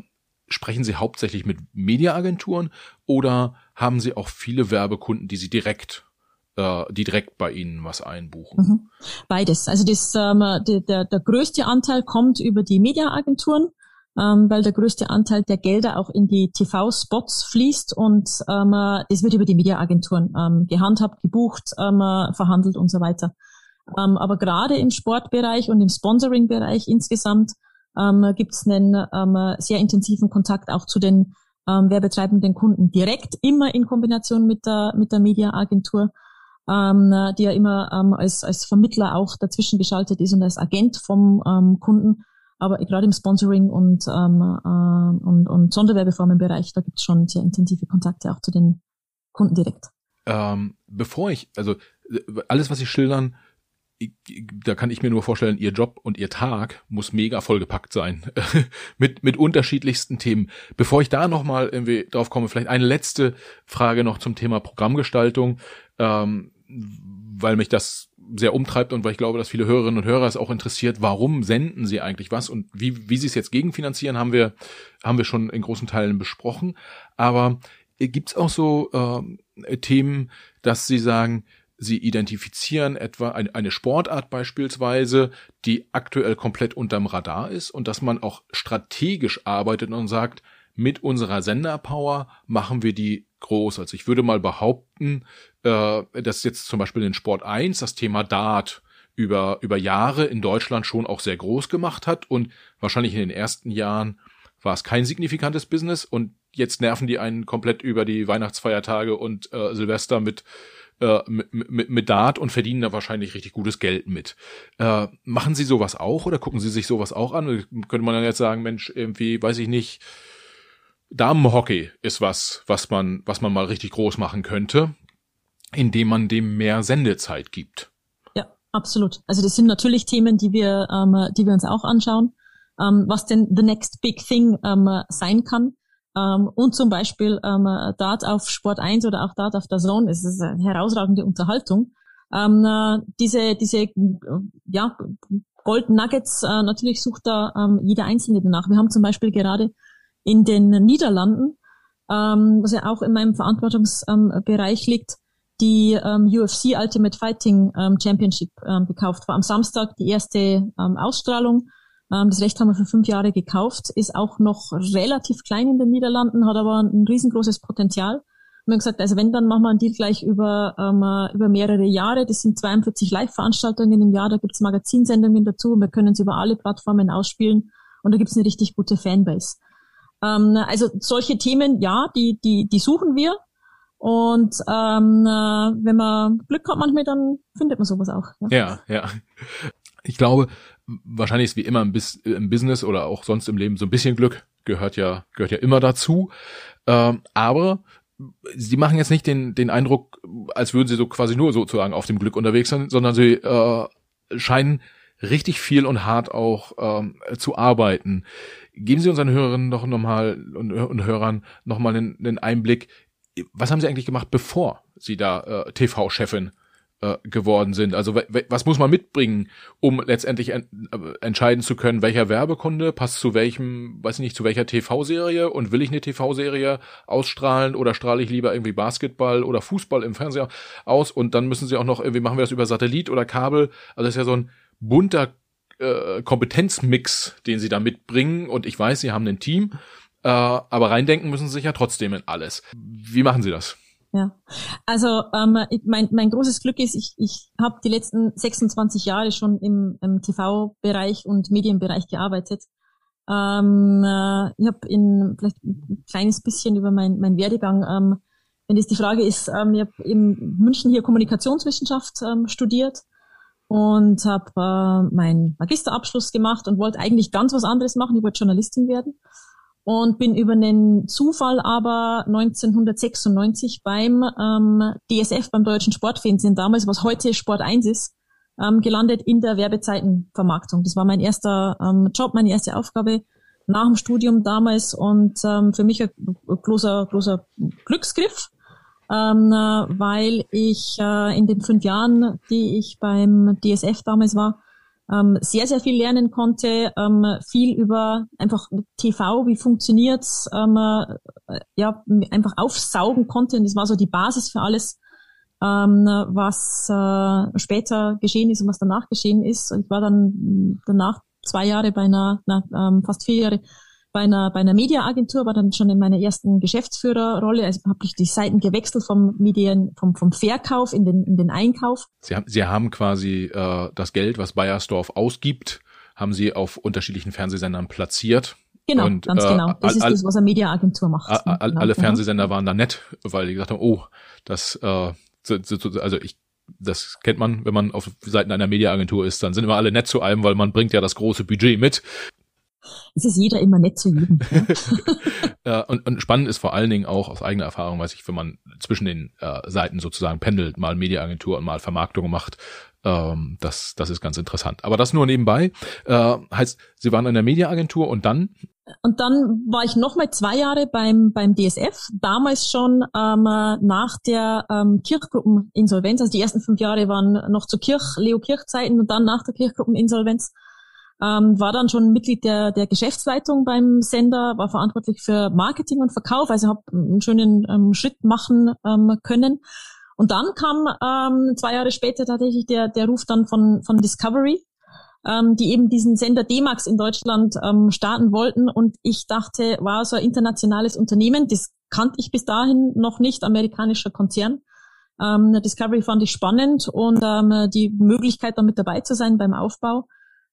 sprechen Sie hauptsächlich mit Mediaagenturen oder haben Sie auch viele Werbekunden, die Sie direkt äh, die direkt bei Ihnen was einbuchen? Mhm. Beides. Also das, ähm, der, der, der größte Anteil kommt über die Mediaagenturen ähm, weil der größte Anteil der Gelder auch in die TV-Spots fließt und ähm, das wird über die Mediaagenturen ähm, gehandhabt, gebucht, ähm, verhandelt und so weiter. Ähm, aber gerade im Sportbereich und im Sponsoring-Bereich insgesamt ähm, gibt es einen ähm, sehr intensiven Kontakt auch zu den ähm, werbetreibenden Kunden direkt, immer in Kombination mit der, mit der Mediaagentur, ähm, die ja immer ähm, als, als Vermittler auch dazwischen geschaltet ist und als Agent vom ähm, Kunden aber gerade im Sponsoring und, ähm, äh, und, und Sonderwerbeformenbereich, da gibt es schon sehr intensive Kontakte auch zu den Kunden direkt. Ähm, bevor ich, also alles, was Sie schildern, da kann ich mir nur vorstellen, Ihr Job und Ihr Tag muss mega vollgepackt sein *laughs* mit mit unterschiedlichsten Themen. Bevor ich da noch mal irgendwie drauf komme, vielleicht eine letzte Frage noch zum Thema Programmgestaltung, ähm, weil mich das sehr umtreibt und weil ich glaube, dass viele Hörerinnen und Hörer es auch interessiert, warum senden sie eigentlich was und wie, wie sie es jetzt gegenfinanzieren, haben wir, haben wir schon in großen Teilen besprochen. Aber gibt's auch so äh, Themen, dass sie sagen, sie identifizieren etwa eine Sportart beispielsweise, die aktuell komplett unterm Radar ist und dass man auch strategisch arbeitet und sagt, mit unserer Senderpower machen wir die groß. Also ich würde mal behaupten, äh, dass jetzt zum Beispiel in Sport 1 das Thema Dart über, über Jahre in Deutschland schon auch sehr groß gemacht hat und wahrscheinlich in den ersten Jahren war es kein signifikantes Business und jetzt nerven die einen komplett über die Weihnachtsfeiertage und äh, Silvester mit, äh, mit, mit, Dart und verdienen da wahrscheinlich richtig gutes Geld mit. Äh, machen Sie sowas auch oder gucken Sie sich sowas auch an? Könnte man dann jetzt sagen, Mensch, irgendwie, weiß ich nicht, Damenhockey ist was, was man, was man mal richtig groß machen könnte, indem man dem mehr Sendezeit gibt. Ja, absolut. Also das sind natürlich Themen, die wir, ähm, die wir uns auch anschauen, ähm, was denn the next big thing ähm, sein kann. Ähm, und zum Beispiel ähm, Dart auf Sport 1 oder auch Dart auf der Zone, es ist eine herausragende Unterhaltung. Ähm, äh, diese, diese, ja, Gold Nuggets, äh, natürlich sucht da ähm, jeder Einzelne danach. Wir haben zum Beispiel gerade in den Niederlanden, ähm, was ja auch in meinem Verantwortungsbereich liegt, die ähm, UFC Ultimate Fighting ähm, Championship ähm, gekauft. War am Samstag die erste ähm, Ausstrahlung. Ähm, das Recht haben wir für fünf Jahre gekauft, ist auch noch relativ klein in den Niederlanden, hat aber ein riesengroßes Potenzial. Wir haben gesagt, also wenn, dann machen wir einen Deal gleich über, ähm, über mehrere Jahre. Das sind 42 Live-Veranstaltungen im Jahr, da gibt's Magazinsendungen dazu und wir können sie über alle Plattformen ausspielen und da gibt's eine richtig gute Fanbase. Ähm, also solche Themen, ja, die, die, die suchen wir. Und ähm, äh, wenn man Glück hat manchmal, dann findet man sowas auch. Ja, ja. ja. Ich glaube, wahrscheinlich ist wie immer im, Bis im Business oder auch sonst im Leben so ein bisschen Glück gehört ja gehört ja immer dazu. Ähm, aber sie machen jetzt nicht den den Eindruck, als würden sie so quasi nur sozusagen auf dem Glück unterwegs sein, sondern sie äh, scheinen richtig viel und hart auch ähm, zu arbeiten. Geben Sie unseren Hörerinnen doch nochmal und, und Hörern nochmal einen, einen Einblick. Was haben Sie eigentlich gemacht, bevor Sie da äh, TV-Chefin äh, geworden sind? Also was muss man mitbringen, um letztendlich en äh, entscheiden zu können, welcher Werbekunde passt zu welchem, weiß ich nicht, zu welcher TV-Serie und will ich eine TV-Serie ausstrahlen oder strahle ich lieber irgendwie Basketball oder Fußball im Fernseher aus und dann müssen Sie auch noch irgendwie machen wir das über Satellit oder Kabel. Also das ist ja so ein bunter äh, Kompetenzmix, den sie da mitbringen. Und ich weiß, sie haben ein Team, äh, aber reindenken müssen sie sich ja trotzdem in alles. Wie machen sie das? Ja, also ähm, mein, mein großes Glück ist, ich, ich habe die letzten 26 Jahre schon im, im TV-Bereich und Medienbereich gearbeitet. Ähm, äh, ich habe in vielleicht ein kleines bisschen über mein, mein Werdegang, ähm, wenn das die Frage ist, ähm, ich habe in München hier Kommunikationswissenschaft ähm, studiert und habe äh, meinen Magisterabschluss gemacht und wollte eigentlich ganz was anderes machen. Ich wollte Journalistin werden und bin über einen Zufall aber 1996 beim ähm, DSF, beim Deutschen Sportfernsehen damals, was heute Sport 1 ist, ähm, gelandet in der Werbezeitenvermarktung. Das war mein erster ähm, Job, meine erste Aufgabe nach dem Studium damals und ähm, für mich ein großer, großer Glücksgriff ähm, weil ich äh, in den fünf Jahren, die ich beim DSF damals war, ähm, sehr, sehr viel lernen konnte, ähm, viel über einfach TV, wie funktioniert's, ähm, äh, ja, einfach aufsaugen konnte und das war so die Basis für alles, ähm, was äh, später geschehen ist und was danach geschehen ist. Und ich war dann danach zwei Jahre bei einer, na, ähm, fast vier Jahre bei einer, bei einer Mediaagentur, war dann schon in meiner ersten Geschäftsführerrolle. Also habe ich die Seiten gewechselt vom Medien, vom, vom Verkauf in den, in den Einkauf. Sie haben, Sie haben quasi äh, das Geld, was Bayersdorf ausgibt, haben Sie auf unterschiedlichen Fernsehsendern platziert. Genau, und, ganz äh, genau. Das ist das, was eine Mediaagentur macht. All, all, genau. Alle Fernsehsender waren da nett, weil die gesagt haben, oh, das, äh, also ich das kennt man, wenn man auf Seiten einer Mediaagentur ist, dann sind immer alle nett zu einem, weil man bringt ja das große Budget mit es ist jeder immer nett zu jedem. *laughs* ja, und, und spannend ist vor allen Dingen auch aus eigener Erfahrung, weiß ich, wenn man zwischen den äh, Seiten sozusagen pendelt, mal Mediaagentur und mal Vermarktung macht, ähm, das, das ist ganz interessant. Aber das nur nebenbei. Äh, heißt, Sie waren in der Mediaagentur und dann? Und dann war ich noch mal zwei Jahre beim, beim DSF, damals schon ähm, nach der ähm, Kirchgruppeninsolvenz. Also die ersten fünf Jahre waren noch zu Kirch, Leo Kirch Zeiten und dann nach der Kirchgruppeninsolvenz ähm, war dann schon Mitglied der, der Geschäftsleitung beim Sender, war verantwortlich für Marketing und Verkauf, also habe einen schönen ähm, Schritt machen ähm, können. Und dann kam ähm, zwei Jahre später tatsächlich der, der Ruf dann von, von Discovery, ähm, die eben diesen Sender D-Max in Deutschland ähm, starten wollten. Und ich dachte, wow, so ein internationales Unternehmen, das kannte ich bis dahin noch nicht, amerikanischer Konzern. Ähm, Discovery fand ich spannend und ähm, die Möglichkeit, da mit dabei zu sein beim Aufbau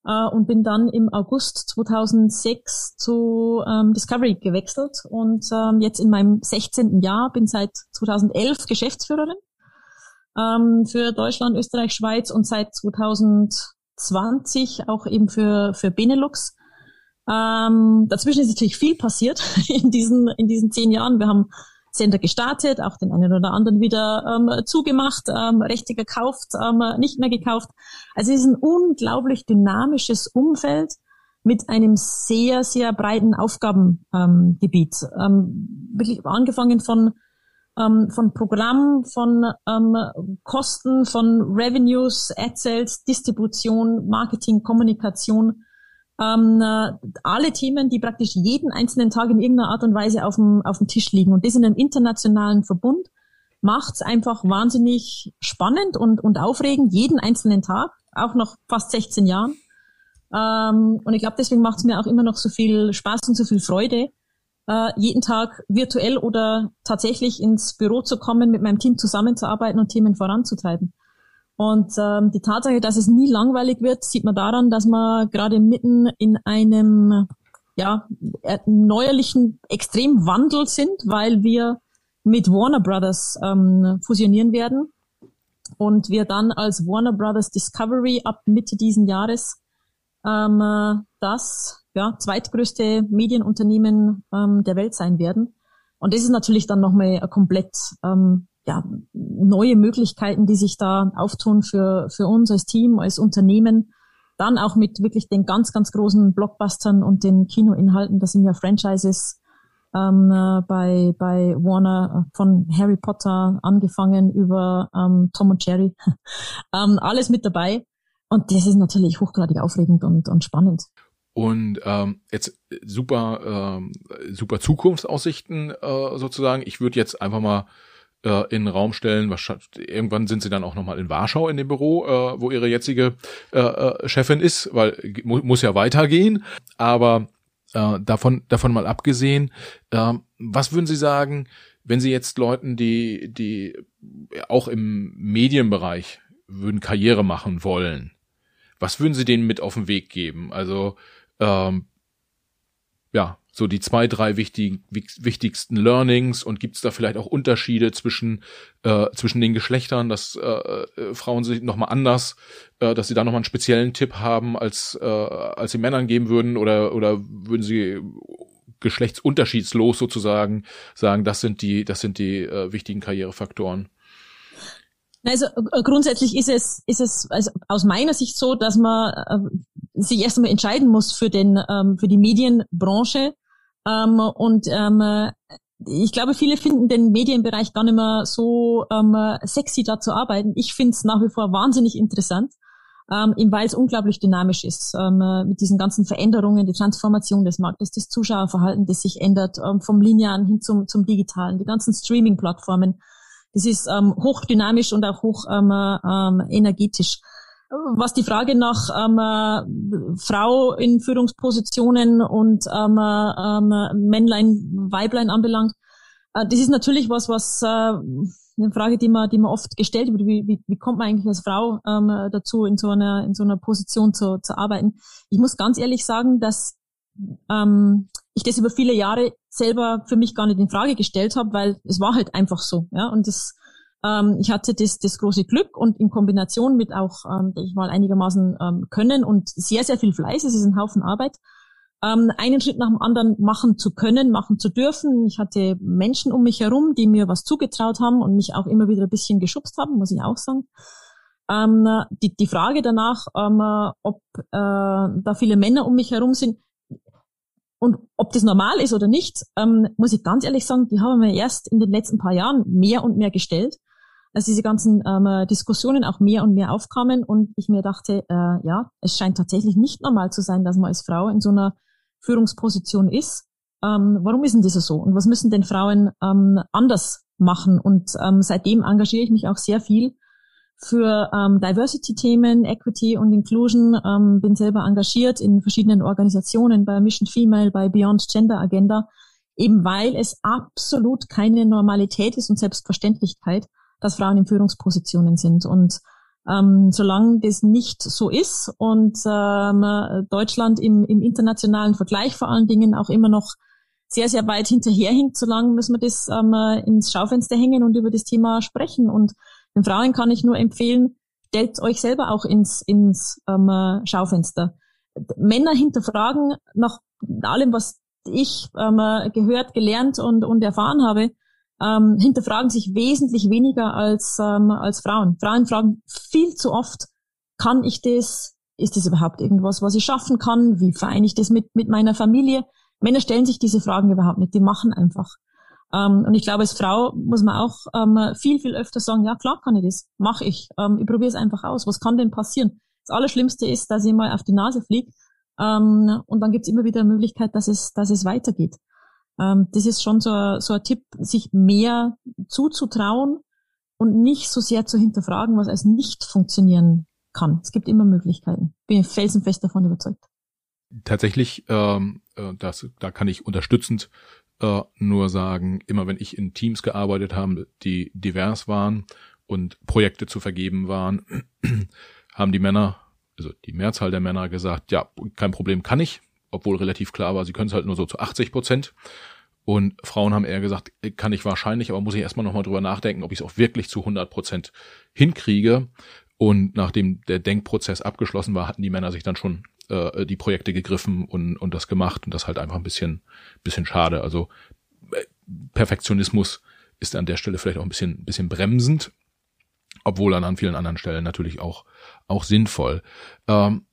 äh, und bin dann im August 2006 zu ähm, Discovery gewechselt und ähm, jetzt in meinem 16. Jahr bin seit 2011 Geschäftsführerin ähm, für Deutschland, Österreich, Schweiz und seit 2020 auch eben für, für Benelux. Ähm, dazwischen ist natürlich viel passiert *laughs* in diesen, in diesen zehn Jahren. Wir haben Sender gestartet, auch den einen oder anderen wieder ähm, zugemacht, ähm, Rechte gekauft, ähm, nicht mehr gekauft. Also es ist ein unglaublich dynamisches Umfeld mit einem sehr, sehr breiten Aufgabengebiet. Ähm, wirklich angefangen von ähm, von Programm, von ähm, Kosten, von Revenues, Ad Sales, Distribution, Marketing, Kommunikation, ähm, äh, alle Themen, die praktisch jeden einzelnen Tag in irgendeiner Art und Weise auf dem, auf dem Tisch liegen. Und das in einem internationalen Verbund macht's einfach wahnsinnig spannend und, und aufregend, jeden einzelnen Tag, auch noch fast 16 Jahren. Ähm, und ich glaube, deswegen macht's mir auch immer noch so viel Spaß und so viel Freude, äh, jeden Tag virtuell oder tatsächlich ins Büro zu kommen, mit meinem Team zusammenzuarbeiten und Themen voranzutreiben. Und ähm, die Tatsache, dass es nie langweilig wird, sieht man daran, dass wir gerade mitten in einem ja, neuerlichen Extremwandel sind, weil wir mit Warner Brothers ähm, fusionieren werden und wir dann als Warner Brothers Discovery ab Mitte diesen Jahres ähm, äh, das ja, zweitgrößte Medienunternehmen ähm, der Welt sein werden. Und das ist natürlich dann nochmal komplett ähm, ja, neue Möglichkeiten, die sich da auftun für, für uns als Team, als Unternehmen. Dann auch mit wirklich den ganz, ganz großen Blockbustern und den Kinoinhalten. Das sind ja Franchises ähm, äh, bei, bei Warner äh, von Harry Potter angefangen über ähm, Tom und Jerry. *laughs* ähm, alles mit dabei. Und das ist natürlich hochgradig aufregend und, und spannend. Und ähm, jetzt super, ähm, super Zukunftsaussichten äh, sozusagen. Ich würde jetzt einfach mal äh, in den Raum stellen. Wahrscheinlich, irgendwann sind sie dann auch nochmal in Warschau in dem Büro, äh, wo ihre jetzige äh, äh, Chefin ist, weil mu muss ja weitergehen. Aber äh, davon, davon mal abgesehen, äh, was würden Sie sagen, wenn Sie jetzt Leuten, die, die auch im Medienbereich würden Karriere machen wollen, was würden Sie denen mit auf den Weg geben? Also ähm, ja, so die zwei, drei wichtigen, wichtigsten Learnings und gibt es da vielleicht auch Unterschiede zwischen, äh, zwischen den Geschlechtern, dass äh, äh, Frauen sich nochmal anders, äh, dass sie da nochmal einen speziellen Tipp haben, als, äh, als sie Männern geben würden oder, oder würden sie geschlechtsunterschiedslos sozusagen sagen, das sind die, das sind die äh, wichtigen Karrierefaktoren? Also äh, grundsätzlich ist es, ist es also aus meiner Sicht so, dass man äh, sich erst einmal entscheiden muss für den ähm, für die Medienbranche ähm, und ähm, ich glaube, viele finden den Medienbereich gar nicht mehr so ähm, sexy da zu arbeiten. Ich finde es nach wie vor wahnsinnig interessant, ähm, weil es unglaublich dynamisch ist ähm, mit diesen ganzen Veränderungen, die Transformation des Marktes, das Zuschauerverhalten, das sich ändert, ähm, vom linearen hin zum, zum digitalen, die ganzen Streaming-Plattformen das ist ähm, hochdynamisch und auch hoch ähm, ähm, energetisch. Was die Frage nach ähm, äh, Frau in Führungspositionen und ähm, ähm, Männlein, Weiblein anbelangt, äh, das ist natürlich was, was äh, eine Frage, die man, die man oft gestellt wird. Wie, wie, wie kommt man eigentlich als Frau ähm, dazu, in so einer, in so einer Position zu, zu arbeiten? Ich muss ganz ehrlich sagen, dass ähm, ich das über viele Jahre selber für mich gar nicht in Frage gestellt habe, weil es war halt einfach so. Ja, und das, ähm, ich hatte das, das große Glück und in Kombination mit auch, ähm, ich mal einigermaßen ähm, Können und sehr, sehr viel Fleiß, es ist ein Haufen Arbeit, ähm, einen Schritt nach dem anderen machen zu können, machen zu dürfen. Ich hatte Menschen um mich herum, die mir was zugetraut haben und mich auch immer wieder ein bisschen geschubst haben, muss ich auch sagen. Ähm, die, die Frage danach, ähm, ob äh, da viele Männer um mich herum sind, und ob das normal ist oder nicht, ähm, muss ich ganz ehrlich sagen, die haben wir erst in den letzten paar Jahren mehr und mehr gestellt, als diese ganzen ähm, Diskussionen auch mehr und mehr aufkamen und ich mir dachte, äh, ja, es scheint tatsächlich nicht normal zu sein, dass man als Frau in so einer Führungsposition ist. Ähm, warum ist denn das so? Und was müssen denn Frauen ähm, anders machen? Und ähm, seitdem engagiere ich mich auch sehr viel für ähm, Diversity-Themen, Equity und Inclusion, ähm, bin selber engagiert in verschiedenen Organisationen, bei Mission Female, bei Beyond Gender Agenda, eben weil es absolut keine Normalität ist und Selbstverständlichkeit, dass Frauen in Führungspositionen sind. Und ähm, solange das nicht so ist und ähm, Deutschland im, im internationalen Vergleich vor allen Dingen auch immer noch sehr, sehr weit hinterherhinkt, solange müssen wir das ähm, ins Schaufenster hängen und über das Thema sprechen. Und den Frauen kann ich nur empfehlen, stellt euch selber auch ins, ins ähm, Schaufenster. Männer hinterfragen nach allem, was ich ähm, gehört, gelernt und, und erfahren habe, ähm, hinterfragen sich wesentlich weniger als, ähm, als Frauen. Frauen fragen viel zu oft, kann ich das? Ist das überhaupt irgendwas, was ich schaffen kann? Wie vereine ich das mit, mit meiner Familie? Männer stellen sich diese Fragen überhaupt nicht, die machen einfach. Ähm, und ich glaube, als Frau muss man auch ähm, viel, viel öfter sagen, ja klar kann ich das, mache ich. Ähm, ich probiere es einfach aus. Was kann denn passieren? Das Allerschlimmste ist, dass ich mal auf die Nase fliege ähm, und dann gibt es immer wieder eine Möglichkeit, dass es, dass es weitergeht. Ähm, das ist schon so, so ein Tipp, sich mehr zuzutrauen und nicht so sehr zu hinterfragen, was als nicht funktionieren kann. Es gibt immer Möglichkeiten. Bin felsenfest davon überzeugt. Tatsächlich, ähm, äh, das, da kann ich unterstützend äh, nur sagen, immer wenn ich in Teams gearbeitet habe, die divers waren und Projekte zu vergeben waren, *clears throat* haben die Männer, also die Mehrzahl der Männer gesagt, ja, kein Problem, kann ich, obwohl relativ klar war, sie können es halt nur so zu 80 Prozent. Und Frauen haben eher gesagt, kann ich wahrscheinlich, aber muss ich erstmal nochmal drüber nachdenken, ob ich es auch wirklich zu 100 Prozent hinkriege. Und nachdem der Denkprozess abgeschlossen war, hatten die Männer sich dann schon äh, die Projekte gegriffen und, und das gemacht. Und das halt einfach ein bisschen, bisschen schade. Also äh, Perfektionismus ist an der Stelle vielleicht auch ein bisschen, bisschen bremsend, obwohl dann an vielen anderen Stellen natürlich auch, auch sinnvoll. Ähm,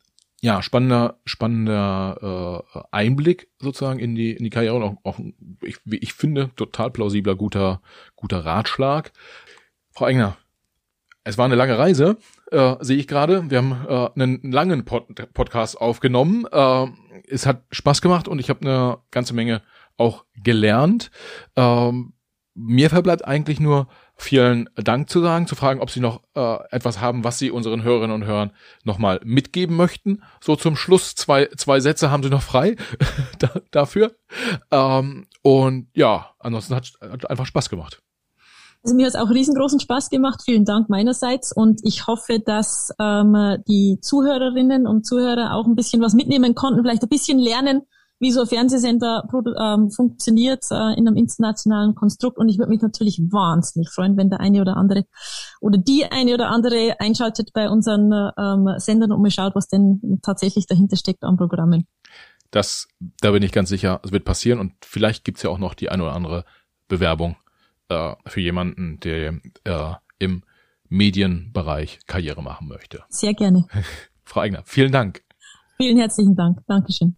ja, spannender, spannender äh, Einblick sozusagen in die, in die Karriere und auch, auch ich, wie ich finde, total plausibler, guter, guter Ratschlag. Frau Engner, es war eine lange Reise, äh, sehe ich gerade. Wir haben äh, einen langen Pod Podcast aufgenommen. Äh, es hat Spaß gemacht und ich habe eine ganze Menge auch gelernt. Ähm, mir verbleibt eigentlich nur vielen Dank zu sagen, zu fragen, ob Sie noch äh, etwas haben, was Sie unseren Hörerinnen und Hörern nochmal mitgeben möchten. So zum Schluss zwei, zwei Sätze haben Sie noch frei *laughs* da, dafür. Ähm, und ja, ansonsten hat, hat einfach Spaß gemacht. Also mir hat es auch riesengroßen Spaß gemacht. Vielen Dank meinerseits und ich hoffe, dass ähm, die Zuhörerinnen und Zuhörer auch ein bisschen was mitnehmen konnten, vielleicht ein bisschen lernen, wie so ein Fernsehsender ähm, funktioniert äh, in einem internationalen Konstrukt. Und ich würde mich natürlich wahnsinnig freuen, wenn der eine oder andere oder die eine oder andere einschaltet bei unseren ähm, Sendern und mal schaut, was denn tatsächlich dahinter steckt an Programmen. Das, da bin ich ganz sicher, es wird passieren und vielleicht gibt's ja auch noch die eine oder andere Bewerbung äh, für jemanden, der äh, im Medienbereich Karriere machen möchte. Sehr gerne. *laughs* Frau Eigner, vielen Dank. Vielen herzlichen Dank. Dankeschön.